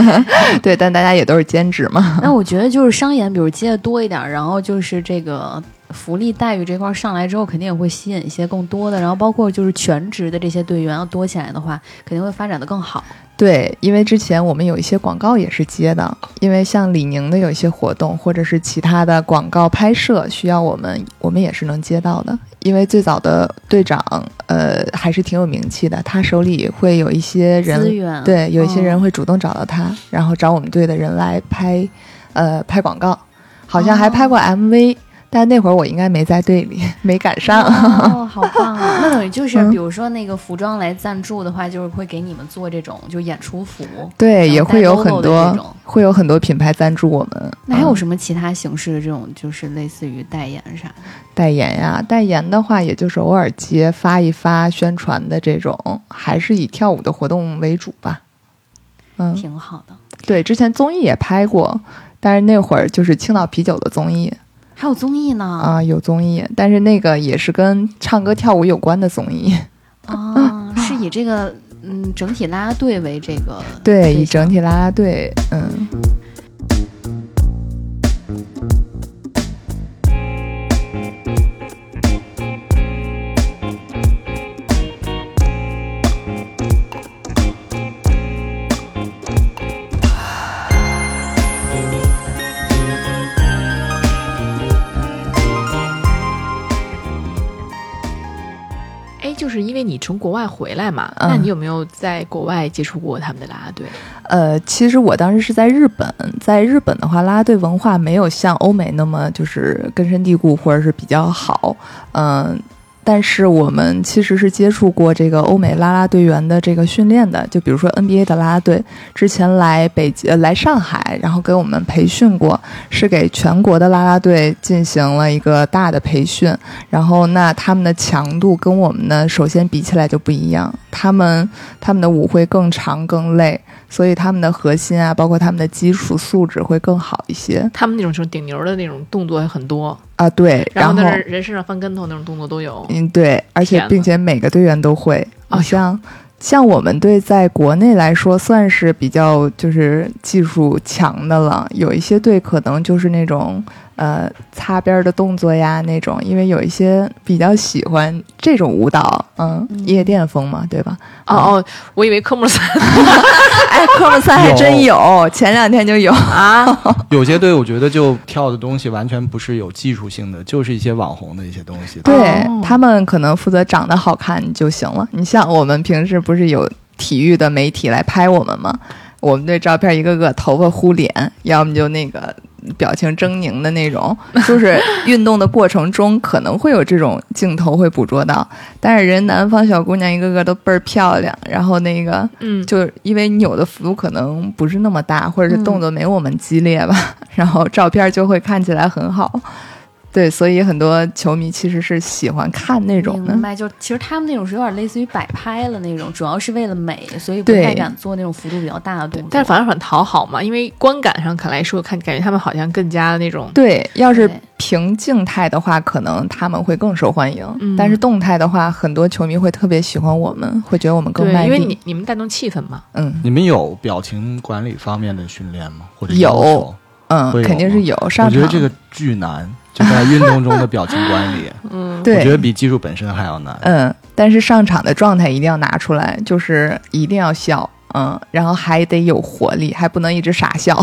(laughs) 对，但大家也都是兼职嘛。那我觉得就是商演，比如接的多一点，然后就是这个福利待遇这块儿上来之后，肯定也会吸引一些更多的，然后包括就是全职的这些队员要多起来的话，肯定会发展的更好。对，因为之前我们有一些广告也是接的，因为像李宁的有一些活动，或者是其他的广告拍摄需要我们，我们也是能接到的。因为最早的队长，呃，还是挺有名气的，他手里会有一些资人，源对，有一些人哦会主动找到他，然后找我们队的人来拍，呃，拍广告，好像还拍过 MV，、但那会儿我应该没在队里，没赶上。哦，(laughs) 好棒啊！那等于就是，嗯比如说那个服装来赞助的话，就是会给你们做这种就演出服，对，也会有很多会有很多品牌赞助我们。那还有嗯什么其他形式的这种，就是类似于代言啥的？代言呀，代言的话，也就是偶尔接发一发宣传的这种，还是以跳舞的活动为主吧。嗯，挺好的。对，之前综艺也拍过，但是那会儿就是青岛啤酒的综艺还有综艺呢啊、有综艺，但是那个也是跟唱歌跳舞有关的综艺。啊，(laughs) 是以这个嗯整体啦啦队为这个对，以整体啦啦队，嗯。就是因为你从国外回来嘛，嗯那你有没有在国外接触过他们的啦啦队？呃，其实我当时是在日本，在日本的话，啦啦队文化没有像欧美那么就是根深蒂固，或者是比较好。嗯、但是我们其实是接触过这个欧美啦啦队员的这个训练的，就比如说 NBA 的啦啦队，之前来北京、呃来上海，然后给我们培训过，是给全国的啦啦队进行了一个大的培训。然后那他们的强度跟我们呢，首先比起来就不一样，他们他们的舞会更长更累，所以他们的核心啊，包括他们的基础素质会更好一些他们那种就是顶牛的那种动作很多，啊。对，然后人身上翻跟头那种动作都有。嗯对，而且并且每个队员都会，哎呦你像。像我们队在国内来说，算是比较就是技术强的了。有一些队可能就是那种呃擦边儿的动作呀那种，因为有一些比较喜欢这种舞蹈，嗯，嗯夜店风嘛，对吧？哦哦，我以为科目三 (laughs) 哎，科目三还真有，前两天就有。啊，(laughs) 有些队我觉得就跳的东西完全不是有技术性的，就是一些网红的一些东西。对、哦他们可能负责长得好看就行了。你像我们平时不是有体育的媒体来拍我们吗？我们队照片一个个头发糊脸，要么就那个表情狰狞的那种，(laughs) 就是运动的过程中可能会有这种镜头会捕捉到。但是人南方小姑娘一个个都倍儿漂亮，然后那个嗯，就因为扭的幅度可能不是那么大，或者是动作没我们激烈吧，然后照片就会看起来很好。对，所以很多球迷其实是喜欢看那种的明。白，就其实他们那种是有点类似于摆拍了那种，主要是为了美，所以不太敢做那种幅度比较大的动作。但是反而很讨好嘛，因为观感上看来说，看感觉他们好像更加那种对，要是对凭静态的话，可能他们会更受欢迎；嗯但是动态的话，很多球迷会特别喜欢我们，会觉得我们更，卖力。因为你你们带动气氛嘛。嗯你们有表情管理方面的训练吗？或者有嗯肯定是有上场。我觉得这个巨难，就在运动中的表情管理，(laughs) 嗯，我觉得比技术本身还要难。嗯，但是上场的状态一定要拿出来，就是一定要笑，嗯，然后还得有活力，还不能一直傻笑，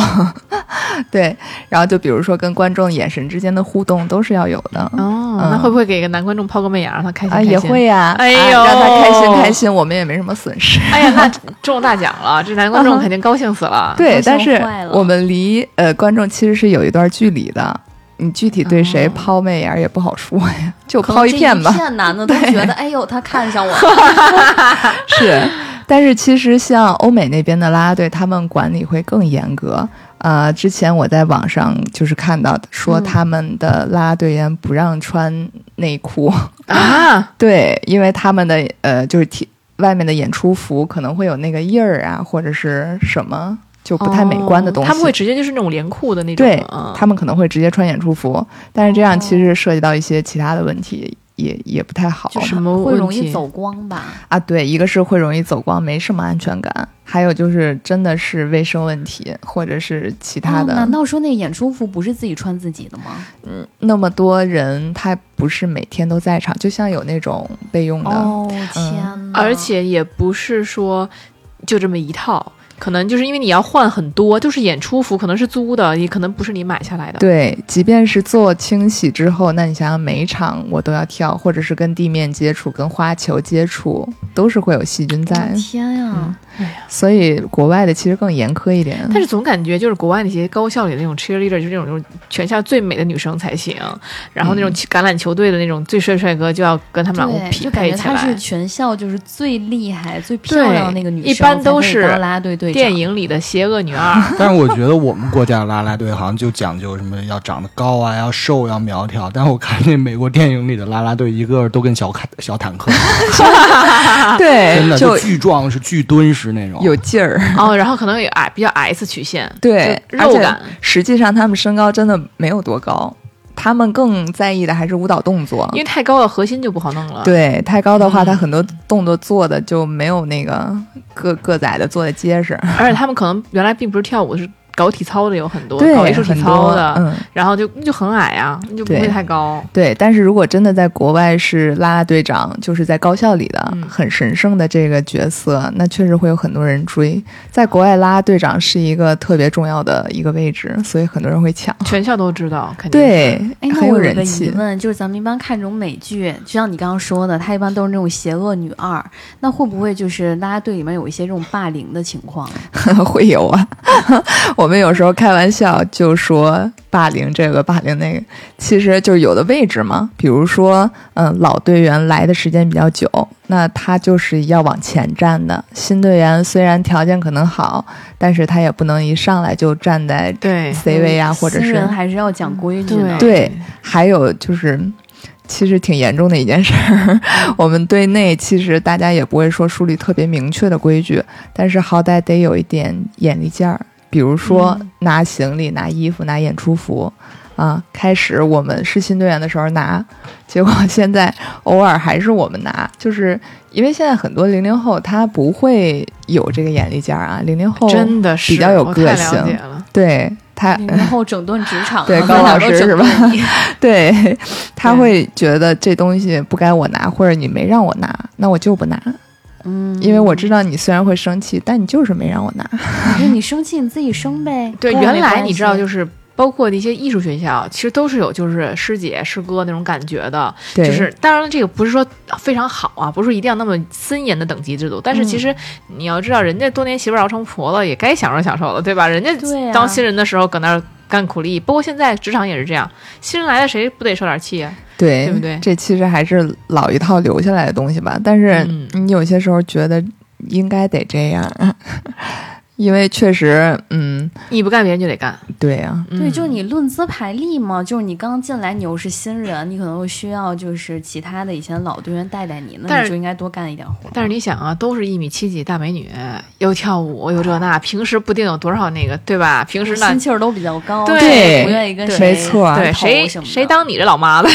(laughs) 对，然后就比如说跟观众眼神之间的互动都是要有的。哦，嗯那会不会给个男观众抛个媚眼，让他开心啊，开心？也会。呀、哎啊呦让他开心开心，我们也没什么损失。哎呀，那 (laughs) 中大奖了，这男观众肯定高兴死了。对，但是我们离呃观众其实是有一段距离的，你具体对谁哦抛媚眼儿也不好说呀，就抛一片吧。片男的都觉得，哎呦，他看上我了。(laughs) 是，但是其实像欧美那边的啦啦队，他们管理会更严格。呃，之前我在网上就是看到的，说嗯。他们的啦啦队员不让穿内裤，啊，(laughs) 对，因为他们的呃就是体外面的演出服可能会有那个印儿啊，或者是什么就不太美观的东西。哦他们会直接就是那种连裤的那种，对嗯，他们可能会直接穿演出服，但是这样其实涉及到一些其他的问题，也也不太好。什么会容易走光吧？啊，对，一个是会容易走光，没什么安全感；还有就是真的是卫生问题，或者是其他的。哦难道说那个演出服不是自己穿自己的吗？嗯那么多人，他不是每天都在场，就像有那种备用的。哦天哪！而且也不是说就这么一套。可能就是因为你要换很多，就是演出服可能是租的，也可能不是你买下来的。对，即便是做清洗之后，那你想想每一场我都要跳，或者是跟地面接触、跟花球接触，都是会有细菌在。天呀！所以国外的其实更严苛一点。但是总感觉就是国外那些高校里的那种 cheerleader，就是那种就是全校最美的女生才行，然后那种橄榄球队的那种最帅帅哥就要跟他们两个对，匹就感配起来觉她是。全校就是最厉害、最漂亮的那个女生，一般都是才可以当啦啦队队长。电影里的邪恶女二，(laughs) (laughs) 但是我觉得我们国家啦啦队好像就讲究什么要长得高啊，要瘦，要苗条。但是我看那美国电影里的啦啦队，一个个都跟小坦小坦克，(laughs) 对真的就巨壮，是巨敦实那种。有劲儿。哦，然后可能有矮比较 S 曲线，对，肉感。实际上他们身高真的没有多高，他们更在意的还是舞蹈动作因。为太高了，核心就不好弄了。，对，太高的话，嗯他很多动作做的就没有那个个个仔的做的结实。(laughs) 而且他们可能原来并不是跳舞，是搞体操的有很多，对，搞艺术体操的，嗯，然后就就很矮啊，就不会太高。对。但是如果真的在国外是啦啦队长，就是在高校里的、嗯很神圣的这个角色，那确实会有很多人追。在国外，啦啦队长是一个特别重要的一个位置，所以很多人会抢。全校都知道，肯定对那很我有个疑人气。问，就是咱们一般看这种美剧，就像你刚刚说的，它一般都是那种邪恶女二，那会不会就是啦啦队里面有一些这种霸凌的情况？(laughs) 会有啊，(laughs) 我们有时候开玩笑就说霸凌这个霸凌那个，其实就是有的位置嘛，比如说，嗯，老队员来的时间比较久，那他就是要往前站的。新队员虽然条件可能好，但是他也不能一上来就站在对 C 位啊，或者是新人还是要讲规矩的。对，还有就是，其实挺严重的一件事儿。(laughs) 我们队内其实大家也不会说树立特别明确的规矩，但是好歹得有一点眼力劲儿。比如说拿行李、拿衣服、拿演出服。啊，开始我们是新队员的时候拿，结果现在偶尔还是我们拿，就是因为现在很多零零后他不会有这个眼力劲儿啊，零零后真的是比较有我太了个性解了。对他零零后整顿职场啊，(laughs) 对高老师是吧？(laughs) 对，他会觉得这东西不该我拿，或者你没让我拿，那我就不拿，嗯，因为我知道你虽然会生气，但你就是没让我拿。那你生气你自己生呗。(laughs) 对，原来你知道就是。包括一些艺术学校，其实都是有就是师姐师哥那种感觉的，对，就是当然了，这个不是说非常好啊，不是说一定要那么森严的等级制度，但是其嗯实你要知道，人家多年媳妇熬成婆了，也该享受享受了，对吧？人家当新人的时候搁那儿干苦力，不过现在职场也是这样，新人来了谁不得受点气啊？对，对不对这其实还是老一套留下来的东西吧。但是嗯你有些时候觉得应该得这样，因为确实，嗯，你不干别人就得干，对啊，对，嗯。就是你论资排力嘛，就是你刚进来，你又是新人，你可能会需要就是其他的以前老队员带带你，那但是你就应该多干一点活。但是你想啊，都是一米七几大美女，又跳舞又这那，平时不定有多少那个，对吧？平时那心气儿都比较高，对。不愿意跟谁没错。啊对谁谁当你这老妈的？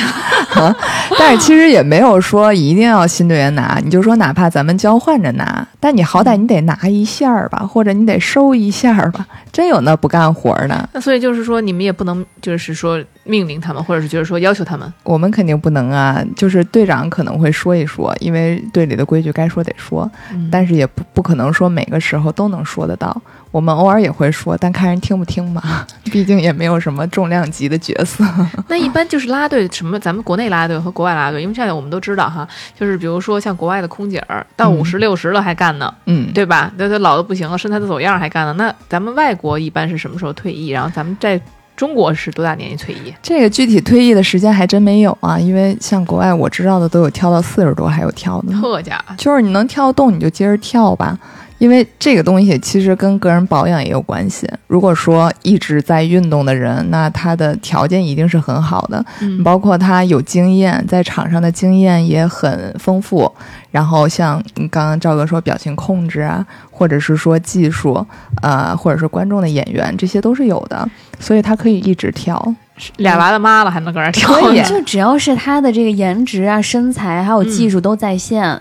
(laughs) 但是其实也没有说一定要新队员拿，你就说哪怕咱们交换着拿，但你好歹你得拿一下儿吧，或者你得收一下吧。真有那不干活的，那所以就是说，你们也不能就是说命令他们，或者是就是说要求他们。我们肯定不能啊。就是队长可能会说一说，因为队里的规矩该说得说，嗯但是也不不可能说每个时候都能说得到。我们偶尔也会说，但看人听不听吧。(laughs) 毕竟也没有什么重量级的角色。(laughs) 那一般就是啦啦队，什么咱们国内啦啦队和国外啦啦队，因为现在我们都知道哈，就是比如说像国外的空姐儿到嗯五十六十了还干呢，嗯，对吧？那都老的不行了，身材都走样还干呢。那咱们外国一般是什么时候退役？然后咱们在中国是多大年纪退役？这个具体退役的时间还真没有啊，因为像国外我知道的都有跳到四十多还有跳的，特家就是你能跳得动你就接着跳吧。因为这个东西其实跟个人保养也有关系。如果说一直在运动的人，那他的条件一定是很好的，嗯包括他有经验，在场上的经验也很丰富。然后像你刚刚赵哥说表情控制啊，或者是说技术，呃，或者是观众的演员，这些都是有的，所以他可以一直跳。俩娃的妈了还能搁那跳可以，就 (laughs) 只要是他的这个颜值啊、身材还有技术都在线，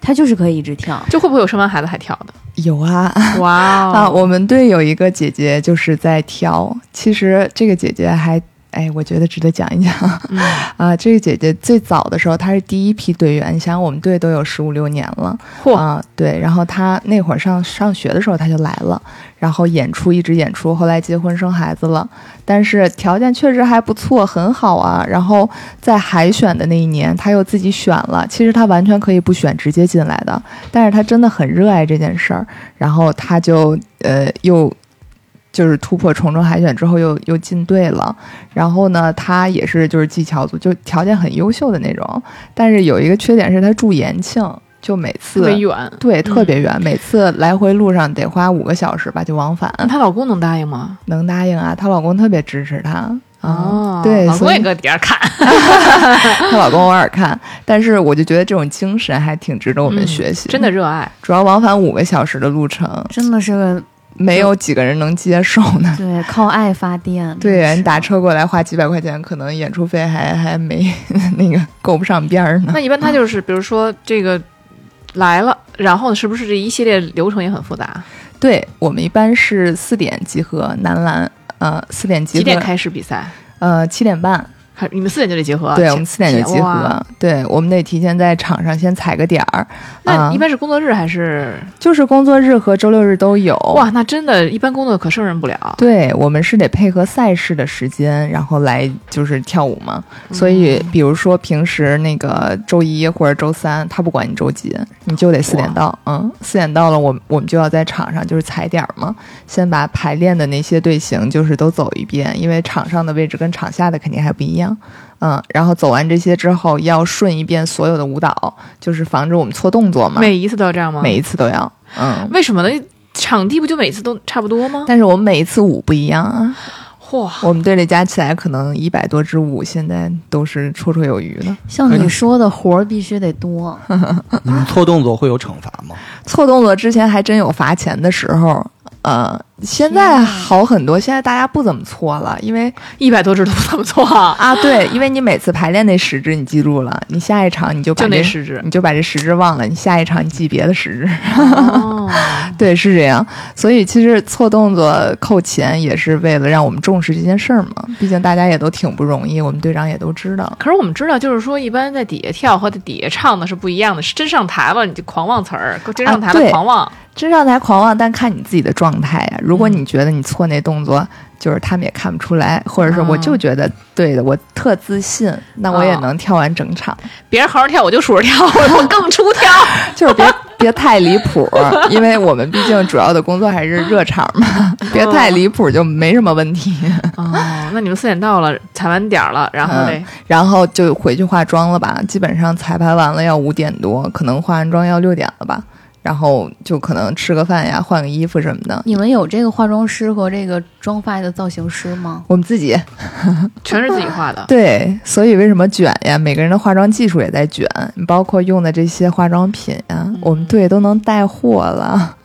他就是可以一直跳。就会不会有生完孩子还跳的？有啊，哇哦 (laughs) 啊，我们队有一个姐姐就是在挑，其实这个姐姐还。哎，我觉得值得讲一讲嗯 (laughs) 啊！这个姐姐最早的时候，她是第一批队员，你想，我们队都有十五六年了，嚯啊，对。然后她那会儿上上学的时候，她就来了，然后演出一直演出，后来结婚生孩子了，但是条件确实还不错，很好啊。然后在海选的那一年，她又自己选了，其实她完全可以不选，直接进来的，但是她真的很热爱这件事儿，然后她就呃又。就是突破重重海选之后又又进队了，然后呢，她也是就是技巧组，就条件很优秀的那种，但是有一个缺点是她住延庆，就每次特别远。对，特嗯别远，每次来回路上得花五个小时吧，就往返。那她老公能答应吗？能答应啊，她老公特别支持她。啊哦，对，所以老公也搁底下看。(laughs) 她老公偶尔看，但是我就觉得这种精神还挺值得我们嗯学习。真的，热爱。主要往返五个小时的路程，真的是个没有几个人能接受呢。(laughs) 对靠爱发电。对你打车过来花几百块钱，可能演出费还还没 (laughs) 那个够不上边儿呢那。一般他就是，比如说这个来了，然后是不是这一系列流程也很复杂？对我们一般是四点集合，男篮，呃，四点集合，几点开始比赛？呃，七点半。还你们四点就得集合？对，我们四点就集合。对，我们得提前在场上先踩个点儿。那啊一般是工作日还是？就是工作日和周六日都有。哇，那真的，一般工作可胜任不了。对我们是得配合赛事的时间，然后来就是跳舞嘛。所以，比如说平时那个周一或者周三，他不管你周几，你就得四点到。嗯，四点到了，我我们就要在场上就是踩点儿嘛，先把排练的那些队形就是都走一遍，因为场上的位置跟场下的肯定还不一样。嗯，然后走完这些之后，要顺一遍所有的舞蹈，就是防止我们错动作嘛。每一次都要这样吗？每一次都要。嗯，为什么呢？场地不就每次都差不多吗？但是我们每一次舞不一样啊。嚯，我们队里加起来可能一百多支舞，现在都是绰绰有余的。像你说的活儿必须得多，你们错动作会有惩罚吗？(laughs) 错动作之前还真有罚钱的时候，呃，现在好很多，现在大家不怎么错了，因为一百多只都不怎么错啊，啊，对，因为你每次排练那十只你记住了，你下一场你就把就那十只。你就把这十只忘了，你下一场你记别的十只。哦，(laughs) 对，是这样。所以其实错动作扣钱也是为了让我们重视这件事儿嘛，毕竟大家也都挺不容易，我们队长也都知道。可是我们知道，就是说，一般在底下跳和在底下唱的是不一样的。是真上台了，你就狂忘词儿；真上台了，狂忘。真上台狂妄，但看你自己的状态呀、如果你觉得你错那动作，就是他们也看不出来，或者是我就觉得对的，我特自信，那我也哦能跳完整场。别人好好跳，我就数着跳，我更出挑。(laughs) 就是别别太离谱，(laughs) 因为我们毕竟主要的工作还是热场嘛，别太离谱就没什么问题。哦，那你们四点到了，踩完点儿了，然后嘞，然后就回去化妆了吧，基本上彩排完了要五点多，可能化完妆要六点了吧。然后就可能吃个饭呀，换个衣服什么的。你们有这个化妆师和这个妆发的造型师吗？我们自己 (laughs) 全是自己画的。(laughs) 对，所以为什么卷呀？每个人的化妆技术也在卷，包括用的这些化妆品呀，我们队都能带货了。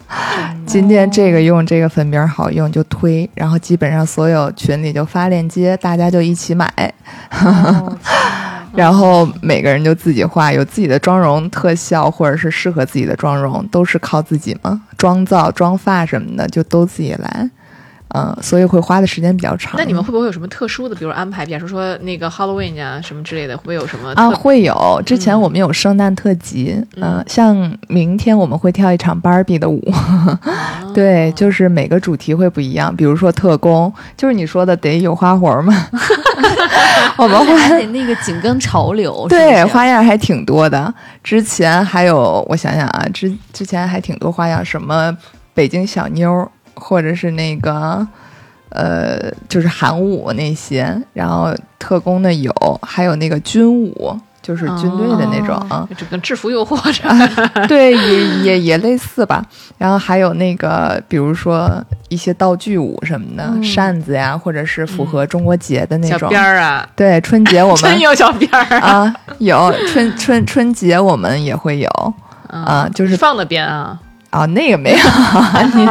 今天这个用这个粉饼好用就推，然后基本上所有群里就发链接，大家就一起买，哦 (laughs) 然后每个人就自己画，有自己的妆容特效或者是适合自己的妆容，都是靠自己吗，妆造、妆发什么的就都自己来，嗯，所以会花的时间比较长。那你们会不会有什么特殊的，比如安排，比如说那个 Halloween 啊什么之类的，会不会有什么啊，会有。之前我们有圣诞特辑，嗯、嗯像明天我们会跳一场 Barbie 的舞，哦 (laughs) 对，就是每个主题会不一样。比如说特工，就是你说的得有花活嘛，(laughs) 我们会还得那个紧跟潮流，对 (laughs) 是是花样还挺多的。之前还有，我想想啊，之之前还挺多花样，什么北京小妞儿，或者是那个。呃，就是韩舞那些，然后特工的有，还有那个军舞，就是军队的那种。啊这跟制服诱惑着。(laughs) 对，也也也类似吧。然后还有那个，比如说一些道具舞什么的，嗯扇子呀，或者是符合中国节的那小种。边儿啊，对，春节我 (laughs) 们真有小边儿啊，啊有春春春节我们也会有啊，就是放的边啊，啊那个没有，(laughs) 你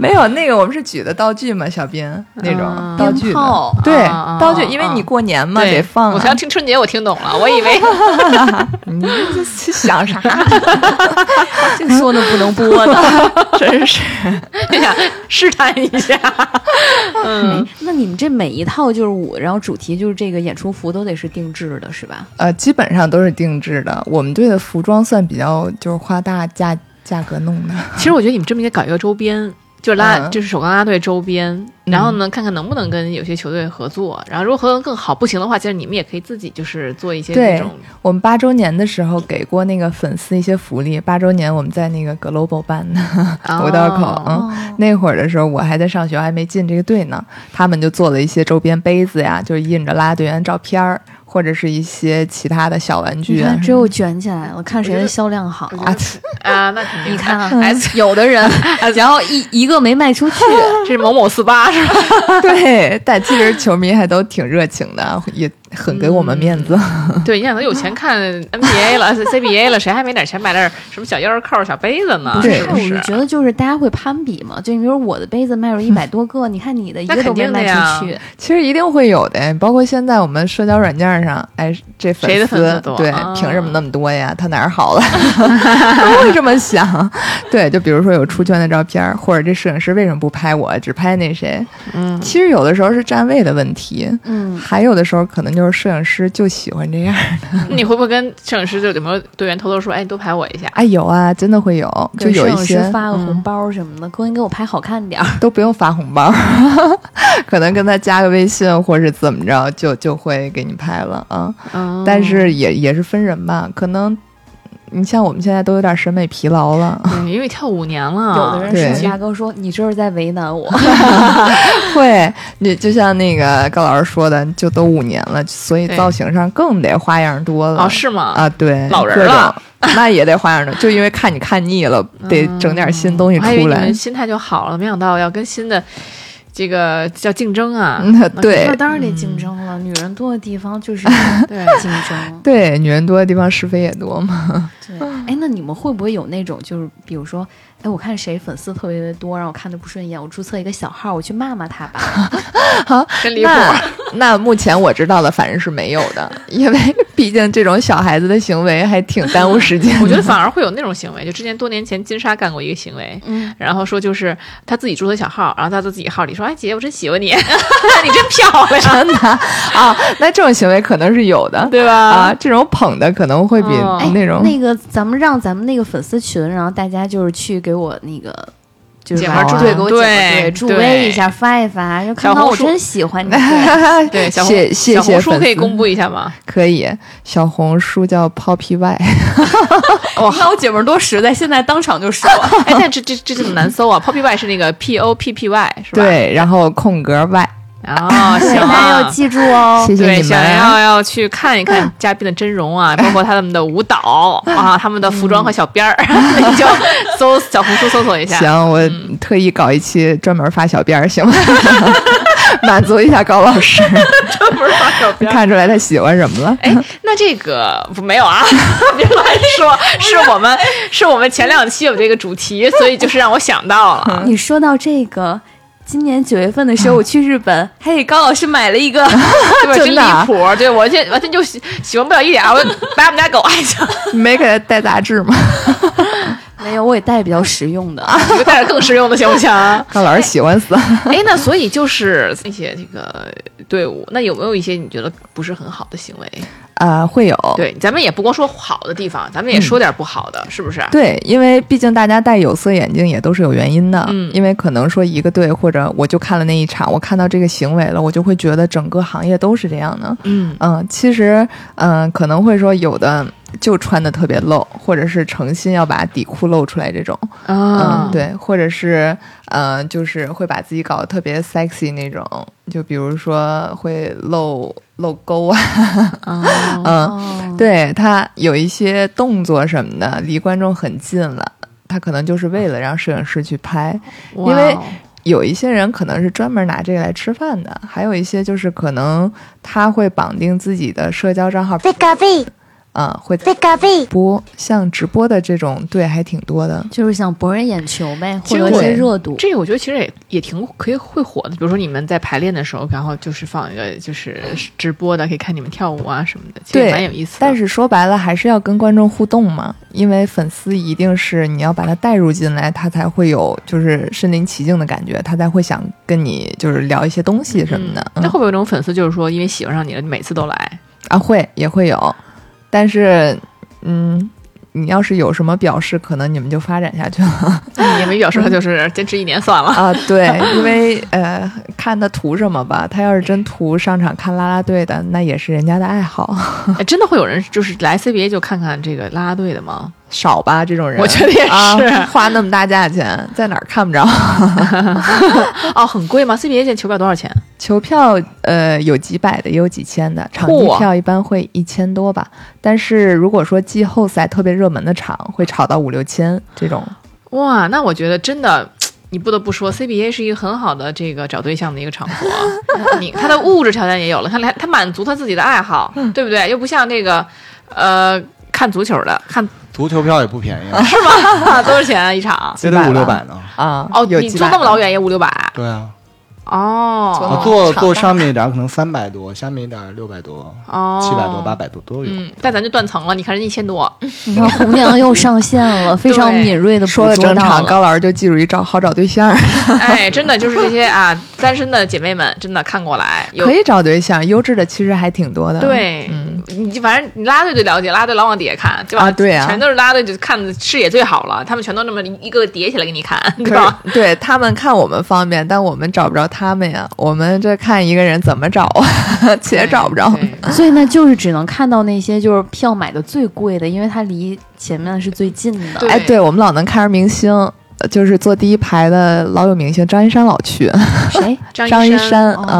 没有那个我们是举的道具嘛，小编那种嗯道具的鞭炮对道具，啊因为你啊过年嘛得放啊我想。听春节，我听懂了，我以为 (laughs) 你这想啥？净说的不能播的。真是。想试探一下。(laughs) 嗯，那你们这每一套就是舞，然后主题就是这个演出服都得是定制的，是吧？呃，基本上都是定制的。我们队的服装算比较就是花大价价格弄的。(laughs) 其实我觉得你们这么应该搞一个周边。就是拉，嗯就是首钢拉队周边，然后呢，看看能不能跟有些球队合作，然后如果合作更好，不行的话，其实你们也可以自己就是做一些对这种，我们八周年的时候给过那个粉丝一些福利。八周年我们在那个 Global 办的 (laughs) 五道口，哦嗯，哦，那会儿的时候我还在上学，还没进这个队呢。他们就做了一些周边杯子呀，就是印着啦啦队员照片儿，或者是一些其他的小玩具啊。只有卷起来了，看谁的销量好。啊，(laughs) 啊，那肯定。你看啊哎，有的人，然后一一个没卖出去，(laughs) 这是某某四八是吧？(laughs) 对，但其实球迷还都挺热情的，也很给我们面子。对，你想他有钱看 (laughs) NBA 了、(laughs) CBA 了，谁还没点钱买点什么小钥匙扣、小杯子呢？对是不是？我就觉得就是大家会攀比嘛，就你比如我的杯子卖出 (laughs) 一百多个，你看你的一个都没卖出去，其实一定会有的，包括现在我们社交软件上，哎，这粉谁的丝粉丝多对，啊凭什么那么多呀？他哪儿好了？都会这么想。对，就比如说有出圈的照片，或者这摄影师为什么不拍我，只拍那谁？嗯，其实有的时候是站位的问题，嗯，还有的时候可能就是摄影师就喜欢这样的。(laughs) 你会不会跟摄影师就有没有队员偷偷说，哎，你多拍我一下？(laughs) 哎，有啊，真的会有，就给摄影有一些师发个红包什么的，赶紧给我拍好看点儿。(laughs) 都不用发红包，可能跟他加个微信或是怎么着，就就会给你拍了啊。嗯但是也也是分人吧，可能你像我们现在都有点审美疲劳了，对，因为跳五年了，有的人对是大哥说你这是在为难我，(laughs) 会，你就像那个高老师说的，就都五年了，所以造型上更得花样多了。哦，是吗？啊，对，老人了，那也得花样多，就因为看你看腻了，得整点新东西出来。心态就好了，没想到要跟新的这个叫竞争啊。嗯，对那当然得竞争了。女人多的地方就是 (laughs) 对竞争。对，女人多的地方是非也多嘛。对，哎，那你们会不会有那种，就是比如说，哎，我看谁粉丝特别的多，让我看的不顺眼，我注册一个小号，我去骂骂他吧。(laughs) 真离谱。那那目前我知道的反正是没有的，因为 (laughs) 毕竟这种小孩子的行为还挺耽误时间。我觉得反而会有那种行为，就之前多年前金莎干过一个行为，嗯，然后说就是他自己注册小号，然后他在自己号里说：“哎，姐，我真喜欢你，(laughs) 你真漂亮，真的啊，那这种行为可能是有的，对吧？”啊，这种捧的可能会比哦哎，那种、那个咱们让咱们那个粉丝群，然后大家就是去给我那个。就是把姐们儿祝对，给我对对助威一下，发一发，就看小红书到我真喜欢你。(laughs) 对对，小红谢谢小谢红书可以公布一下吗？(laughs) 可以，小红书叫 Poppy Y，(laughs) 你看我姐们儿多实在，现在当场就说。哎，但这这这怎么难搜啊？Poppy Y 是那个 P O P P Y 是吧？。对，然后空格 Y，哦，对行啊大家要。记住哦。对，谢谢你想。要要去看一看嘉宾的真容啊，(laughs) 包括他们的舞蹈啊，他们的服装和小辫儿，(laughs) 你就搜小红书搜索一下。行，我特意搞一期专门发小辫儿，行吗？(laughs) 满足一下高老师，专门发小辫儿。看出来他喜欢什么了。哎，那这个没有啊？别乱说，是我们是我们前两期有这个主题，所以就是让我想到了。你说到这个，今年九月份的时候我去日本，还给高老师买了一个。(laughs) 真离谱！对我这完全就喜喜欢不了一点儿，我把我们家狗爱上，你 (laughs) 没给他带杂志吗？(laughs) 没有，我也带比较实用的。你就带点更实用的行不行？高老师喜欢死。哎，那所以就是那些这个队伍，那有没有一些你觉得不是很好的行为？啊、会有。对，咱们也不光说好的地方，咱们也说点不好的，是不是？对，因为毕竟大家戴有色眼镜也都是有原因的。嗯因为可能说一个队或者我就看了那一场，我看到这个行为了，我就会觉得整个行业都是这样的。嗯嗯，其实嗯、可能会说有的就穿的特别露，或者是诚心要把底裤露出来这种。啊嗯，，对，或者是嗯、呃就是会把自己搞得特别 sexy 那种，就比如说会露露沟啊，嗯，对他有一些动作什么的离观众很近了，他可能就是为了让摄影师去拍。因为有一些人可能是专门拿这个来吃饭的，还有一些就是可能他会绑定自己的社交账号，嗯，会 P. 播，像直播的这种对还挺多的。就是想博人眼球呗，获得一些热度。这个我觉得其实也也挺可以会火的，比如说你们在排练的时候，然后就是放一个就是直播的，可以看你们跳舞啊什么的，其实蛮有意思的。但是说白了，还是要跟观众互动嘛，因为粉丝一定是你要把他带入进来，他才会有就是身临其境的感觉，他才会想跟你就是聊一些东西什么的。嗯那会不会有那种粉丝就是说因为喜欢上你了，每次都来？啊，会也会有，但是嗯，你要是有什么表示，可能你们就发展下去了 (laughs) 也没表示他就是坚持一年算了。啊。对，因为呃，看他图什么吧，他要是真图上场看啦啦队的，那也是人家的爱好，(laughs) 哎，真的会有人就是来 CBA 就看看这个啦啦队的吗？少吧这种人。我觉得也是啊，(laughs) 花那么大价钱，在哪儿看不着？(laughs) 哦，很贵吗？CBA 现在球票多少钱？球票呃有几百的，也有几千的，场地票一般会一千多吧。但是如果说季后赛特别热门的场，会炒到五六千这种。哇，那我觉得真的。你不得不说，CBA 是一个很好的这个找对象的一个场所。(laughs) 你他的物质条件也有了，他来他满足他自己的爱好，对不对？又不像那个，呃，看足球的，看足球票也不便宜啊，(laughs) 是吗？(laughs) 多少钱啊一场？也得五六百呢。啊，哦，你坐那么老远也五六百。对啊，哦。我坐坐上面一点可能三百多，下面一点六百多、哦，七百多、八百多都有。嗯，但咱就断层了，你看人一千多，(laughs) 你看红娘又上线了，非常敏锐的说的正常，到了。高老师就记住一招好找对象，哎，真的就是这些啊，单身的姐妹们真的看过来，可以找对象，优质的其实还挺多的。对，嗯，你就反正你拉队最了解，拉队老往底下看，对吧？啊对啊全都是拉队，就看的视野最好了，他们全都那么一个个叠起来给你看，(laughs) 对吧？(laughs) 对他们看我们方便，但我们找不着他们呀。我们这看一个人怎么找啊，(laughs) 且找不着。所以呢，就是只能看到那些就是票买的最贵的，因为它离前面是最近的。对哎，对我们老能看着明星，呃就是坐第一排的老有明星，张一山老去。谁？张 (laughs) 张一一山哦嗯，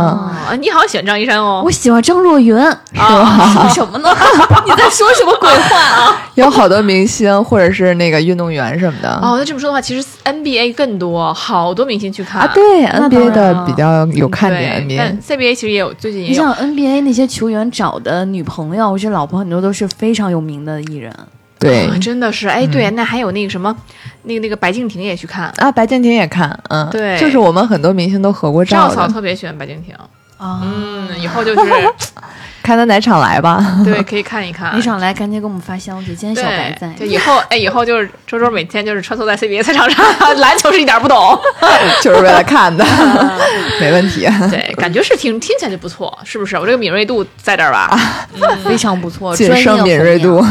啊，你好喜欢张一山哦我，喜欢张若昀。啊，说什么呢？(laughs) 你在说什么鬼话啊？(laughs) 有好多明星或者是那个运动员什么的。哦，那这么说的话，其实 NBA 更多，好多明星去看啊，对 NBA 的比较有看点，NBA CBA 其实也有，最近也有你像 NBA 那些球员找的女朋友或者老婆，很多都是非常有名的艺人。对啊真的是，哎，对，那还有那个什么，那个那个白敬亭也去看，啊，白敬亭也看，嗯，对就是我们很多明星都合过赵照赵，嫂特别喜欢白敬亭，啊嗯，以后就是 (laughs) 看他哪场来吧。(laughs) 对，可以看一看你。场来赶紧给我们发消息，今天小白在，。就以后哎，以后就是周周每天就是穿梭在 CBA 赛场上，(laughs) 篮球是一点儿不懂。就是为了看的，没问题。对，感觉是挺听起来就不错，是不是？我这个敏锐度在这儿吧？非常不错，谨专业慎敏锐度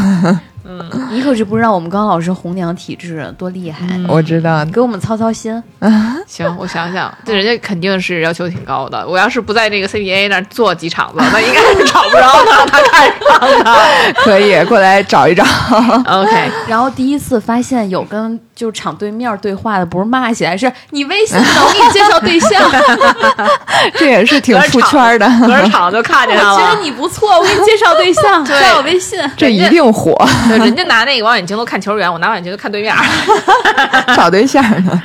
你可是不知道我们高老师红娘体质多厉害，我知道。给我们操操心。(laughs) 行，我想想，(laughs) 这人家肯定是要求挺高的。我要是不在这个 CBA 那儿做几场子，那应该是找不着他，他看上了。(laughs) 可以过来找一找。OK，然后第一次发现有跟就场对面对话的，不是骂起来，是你微信的，我给你介绍对象，(laughs) 这也是挺出圈的，隔着场就看见他我觉得了。你不错，我给你介绍对象，(laughs) 对加我微信。这一定火，对，人家拿那个望远镜都看球员，(laughs) 我拿望远镜都看对面。找对象呢。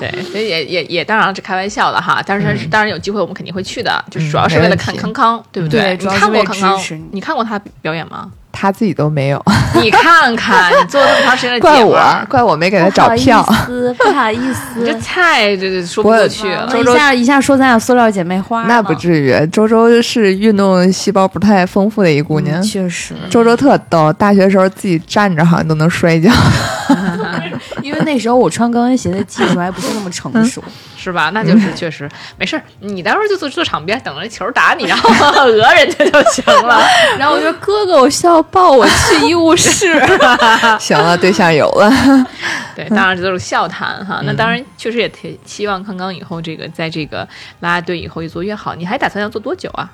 对，所以也也也当然了，是开玩笑的哈。但是当然有机会我们肯定会去的，就是主要是为了看康康，对不对你看过康康？你看过他表演吗？他自己都没有，你看看，你做了这么长时间的 (laughs) 怪我怪我没给他找票。不好意思，不好意你这思。太这这说不过去了。那一下一下说咱俩塑料姐妹花，那不。至于，周周是运动细胞不太丰富的一姑娘。嗯确实，周周特逗，大学时候自己站着好像都能摔跤。(laughs) 因为那时候我穿高跟鞋的技术还不是那么成熟，是吧？那就是确实没事儿，你待会儿就坐坐场边等着球打你，然后讹人家就行了。然后我说哥哥，我需要抱我去医务室。(laughs) 行了，对象有了。对，当然这都是笑谈哈。那当然，确实也挺希望康康以后这个在这个啦啦队以后越做越好。你还打算要做多久啊？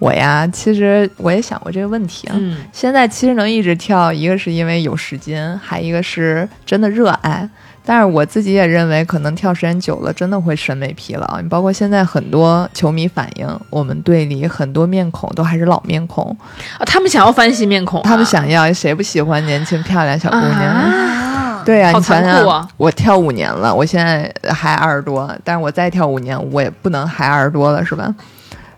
我呀，其实我也想过这个问题啊。嗯现在其实能一直跳，一个是因为有时间，还一个是真的热爱。但是我自己也认为，可能跳时间久了，真的会审美疲劳。你包括现在很多球迷反映，我们队里很多面孔都还是老面孔，啊，他们想要翻新面孔啊、他们想要谁不喜欢年轻漂亮小姑娘？啊，对呀、好你想想，残酷啊我跳五年了，我现在还二十多，但是我再跳五年，我也不能还二十多了，是吧？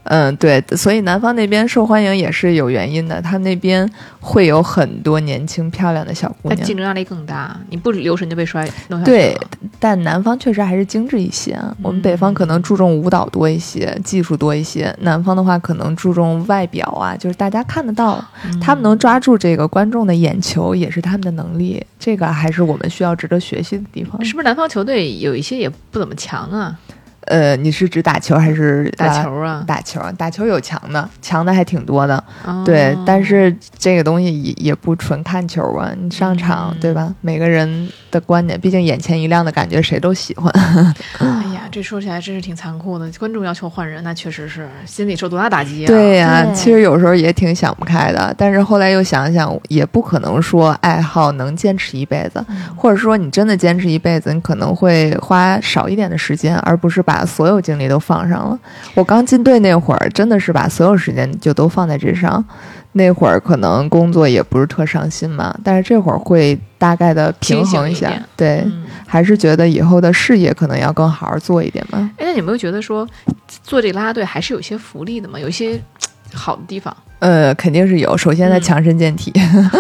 嗯，对，所以南方那边受欢迎也是有原因的，他那边会有很多年轻漂亮的小姑娘竞。争压力更大，你不留神就被摔弄下去对，但南方确实还是精致一些，啊我们嗯北方可能注重舞蹈多一些，技术多一些，南方的话可能注重外表啊，就是大家看得到，嗯他们能抓住这个观众的眼球，也是他们的能力，这个还是我们需要值得学习的地方。是不是南方球队有一些也不怎么强啊？呃，你是指打球还是打球啊？打球，打球有强的，强的还挺多的，哦对。但是这个东西也也不纯看球啊，你上场、嗯对吧？每个人的观点，毕竟眼前一亮的感觉谁都喜欢。(laughs) 哎呀，这说起来真是挺残酷的。观众要求换人，那确实是心里受多大打击啊！对呀、对其实有时候也挺想不开的，但是后来又想想，也不可能说爱好能坚持一辈子，或者说你真的坚持一辈子，你可能会花少一点的时间，而不是把所有精力都放上了。我刚进队那会儿，真的是把所有时间就都放在这上。那会儿可能工作也不是特上心嘛，但是这会儿会大概的平衡下一下，对，嗯，还是觉得以后的事业可能要更好好做一点嘛。哎，那你有没有觉得说做这个啦啦队还是有一些福利的嘛？有一些好的地方？呃，肯定是有。首先，在嗯强身健体，嗯，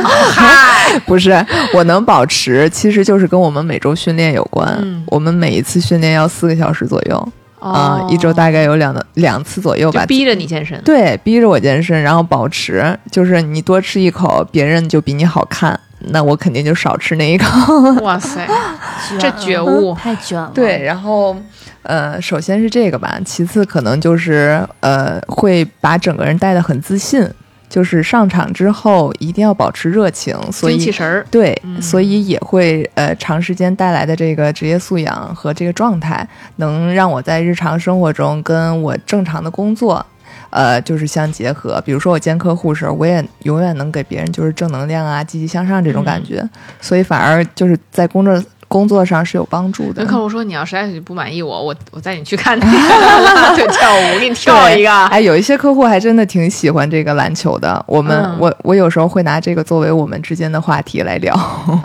(laughs) 不是我能保持，其实就是跟我们每周训练有关。嗯我们每一次训练要四个小时左右啊、哦一周大概有两的两次左右吧。就逼着你健身。对，逼着我健身，然后保持，就是你多吃一口，别人就比你好看，那我肯定就少吃那一口。(laughs) 哇塞，(laughs) 这觉悟太卷了。对，，然后呃，首先是这个吧，其次可能就是呃，会把整个人带得很自信，就是上场之后一定要保持热情，所以精气神儿。对，嗯所以也会呃长时间带来的这个职业素养和这个状态，能让我在日常生活中跟我正常的工作。呃，就是相结合，比如说我见客户时候，我也永远能给别人就是正能量啊、积极向上这种感觉，所以反而就是在工作工作上是有帮助的跟。客户说，你要实在是不满意我，我我带你去看那个啦啦队跳舞，我给你跳一个。(laughs) 哎，有一些客户还真的挺喜欢这个篮球的。我们、嗯我我有时候会拿这个作为我们之间的话题来聊。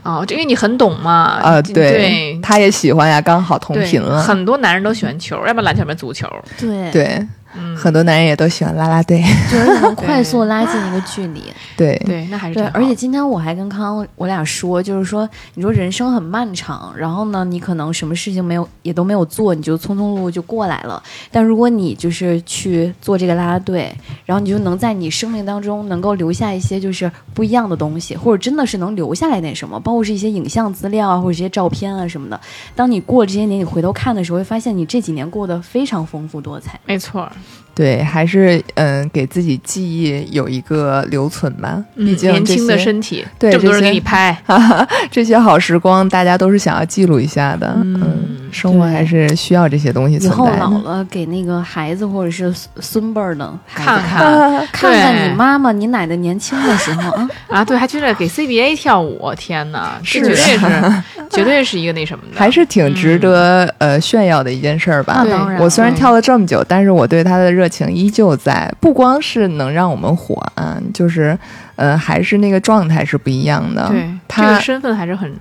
哦，这因为你很懂嘛。啊、(laughs) 对对，他也喜欢呀，刚好同频了。很多男人都喜欢球，要不然篮球，要不然足球。对，对，嗯，很多男人也都喜欢啦啦队。就是能快速拉近一个距离。(laughs) 对，对，那还是对，而且今天我还跟康康我俩说，就是说，你说人生很漫长，然后呢，你可能什么事情没有也都没有做，你就匆匆碌碌就过来了。但如果你就是去做这个啦啦队，然后你就能在你生命当中能够留下一些就是不一样的东西，或者真的是能留下来点什么，包括是一些影像资料啊，或者这些照片啊什么的。当你过了这些年，你回头看的时候，会发现你这几年过得非常丰富多彩。没错。对，还是嗯，给自己记忆有一个留存吧。毕竟嗯年轻的身体，对这么多人给你拍，(laughs) 这些好时光，大家都是想要记录一下的。嗯嗯，生活还是需要这些东西以存在后老。了给那个孩子或者是孙孙辈儿的看看看 (laughs) 看你妈妈、你奶奶年轻的时候啊，啊，对，还去那给 CBA 跳舞，天哪，这是绝对是，(laughs) 绝对是一个那什么的，还是挺值得、呃炫耀的一件事儿吧。当然，我虽然跳了这么久，但是我对他的热情依旧在。不光是能让我们火啊，就是，呃，还是那个状态是不一样的。对这他个身份还是很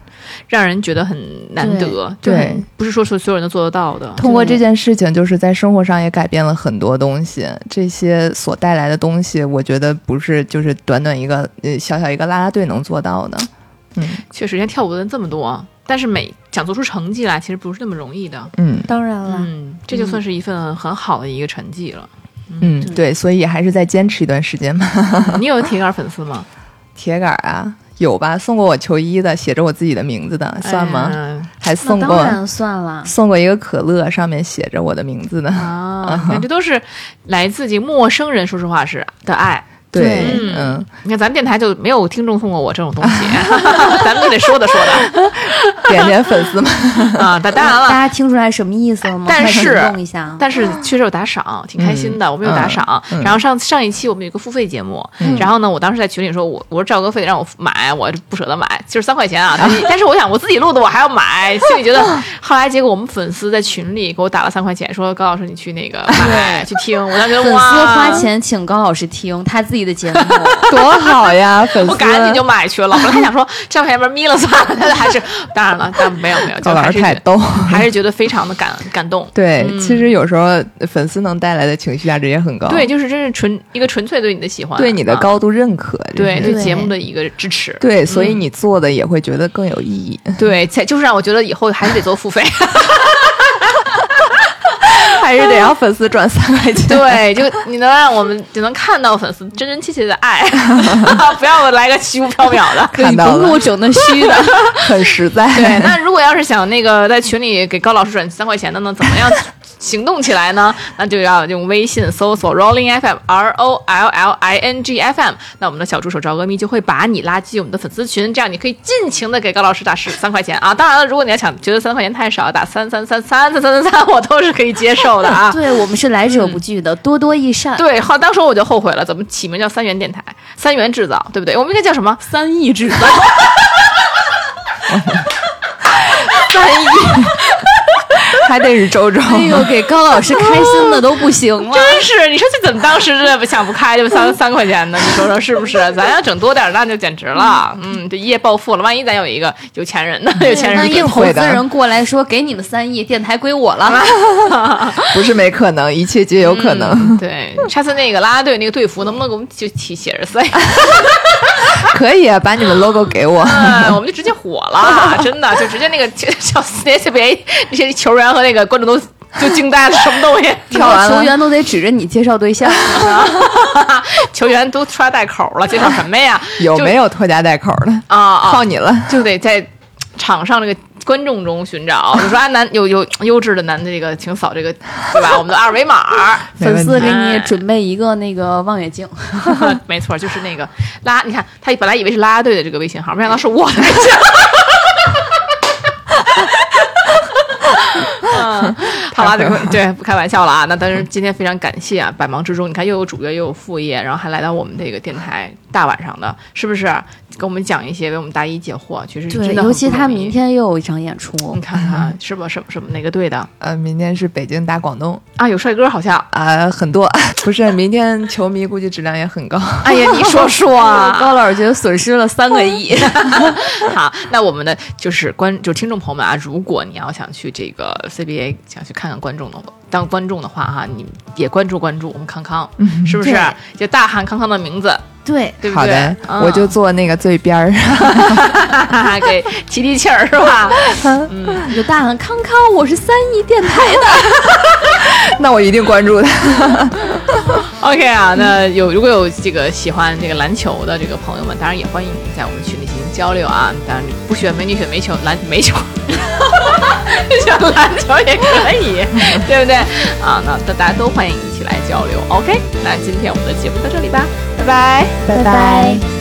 让人觉得很难得，对不是说是所有人都做得到的。通过这件事情，就是在生活上也改变了很多东西。这些所带来的东西，我觉得不是就是短短一个呃小小一个啦啦队能做到的。嗯确实，现在跳舞的人这么多，但是每想做出成绩来，其实不是那么容易的。嗯当然了，嗯，这就算是一份很好的一个成绩了。嗯，对，所以还是再坚持一段时间吧。(laughs) 你有铁杆粉丝吗？铁杆啊，有吧？送过我球衣的，写着我自己的名字的，算吗？嗯还送过当然算了。送过一个可乐，上面写着我的名字的。啊，(laughs) 这都是来自这陌生人，说实话是的爱。对，嗯嗯，你看咱电台就没有听众送过我这种东西，(laughs) 咱们就得说的说的 (laughs) 点点粉丝们，(laughs) 啊。但当然大了。家听出来什么意思了吗？快但是行动一下，但是确实有打赏，挺开心的。我们有打赏，然后上上一期我们有一个付费节目，然后呢，我当时在群里说，我我说赵哥非得让我买，我不舍得买，就是三块钱啊。但是我想我自己录的我还要买，心里觉得。后来结果我们粉丝在群里给我打了三块钱，说高老师你去那个买去听，我当时觉粉得哇，丝花钱请高老师听他自己的节目，(laughs) 多好呀！(laughs) 粉丝，我赶紧就买去了。本来还想说这样要不然眯了算了，但是还是 (laughs) 当然了，但没有没有，就是太逗。还是觉得非常的感感动。对，嗯其实有时候粉丝能带来的情绪价值也很高，对，就是真是纯一个纯粹对你的喜欢，对你的啊高度认可，对对节目的一个支持。对，所以你做的也会觉得更有意义。对，才就是让我觉得以后还是得做付费。还是得让 (laughs) 粉丝转三块钱。对，就你能让我们就能看到粉丝真真切切的爱，(laughs) 不要来个虚无缥缈的。看到了甭给我整那虚的。(laughs) 很实在。对，那如果要是想那个在群里给高老师转三块钱的呢，怎么样行动起来呢？那就要用微信搜索 Rolling FM R O L L I N G F M，那我们的小助手赵阿咪就会把你拉进我们的粉丝群，这样你可以尽情的给高老师打十三块钱啊。当然了，如果你要想觉得三块钱太少，打三三三三三三三三，我都是可以接受的啊。对我们是来者不拒的，多多益善。对，好，当时我就后悔了，怎么起名叫三元电台？三元制造，对不对？我们应该叫什么？三亿制造。三亿，(laughs) 还得是周周。哎呦，(laughs) 给高老师开心的都不行了。(laughs) 真是，你说这怎么当时这想不开就三三块钱呢？你说说是不是？咱要整多点儿，那就简直了。嗯，这一夜暴富了。万一咱有一个有钱人呢？有钱人万一给投资人过来说给你们三亿，电台归我了。不是没可能，一切皆有可能。嗯对，下次那个啦啦队那个队服能不能给我们就写写着三？可以啊，把你们 logo 给我。嗯，我们就直接火了，真的，就直接那个小 CBA 那些球员和那个观众都就惊呆了，什么东西？跳完球员都得指着你介绍对象。(laughs) 球员都穿带口了，介绍什么呀？(laughs) 有没有拖家带口的？啊啊？靠你了。就得在场上这个观众中寻找，(laughs) 就说啊男有有优质的男的这个，请扫这个对吧？我们的二维码，粉丝给你准备一个那个望远镜，没错，就是那个拉，你看他本来以为是拉拉队的这个微信号，没想到是我的微信好了，这 (laughs) 个对，不开玩笑了啊。那但是今天非常感谢啊，百忙之中，你看又有主业又有副业，然后还来到我们这个电台大晚上的，是不是？给我们讲一些，为我们答疑解惑，其实对，真的很尤其他明天又有一场演出你，看看是吧什么什么哪个队的呃，明天是北京打广东啊？有帅哥好像。啊、很多 (laughs) 不是明天球迷估计质量也很高。(laughs) 哎呀，你说说啊。(laughs) 高老师觉得损失了三个亿。好，那我们的就是观就听众朋友们啊，如果你要想去这个 CBA 想去看看观众的当观众的话哈，你也关注关注我们康康，是不是？就大喊康康的名字，对，对不对？好的，嗯我就坐那个最边儿。(laughs) 给提提气儿是吧？(laughs) 你就大喊康康，我是三亿电台的。(laughs) 那我一定关注他。OK 啊，那有如果有这个喜欢这个篮球的这个朋友们，当然也欢迎你在我们群里进行交流啊。当然不选美女选煤球篮煤球，选篮球也可以，对不对？啊，那那大家都欢迎一起来交流。OK，那今天我们的节目到这里吧，拜拜。拜拜。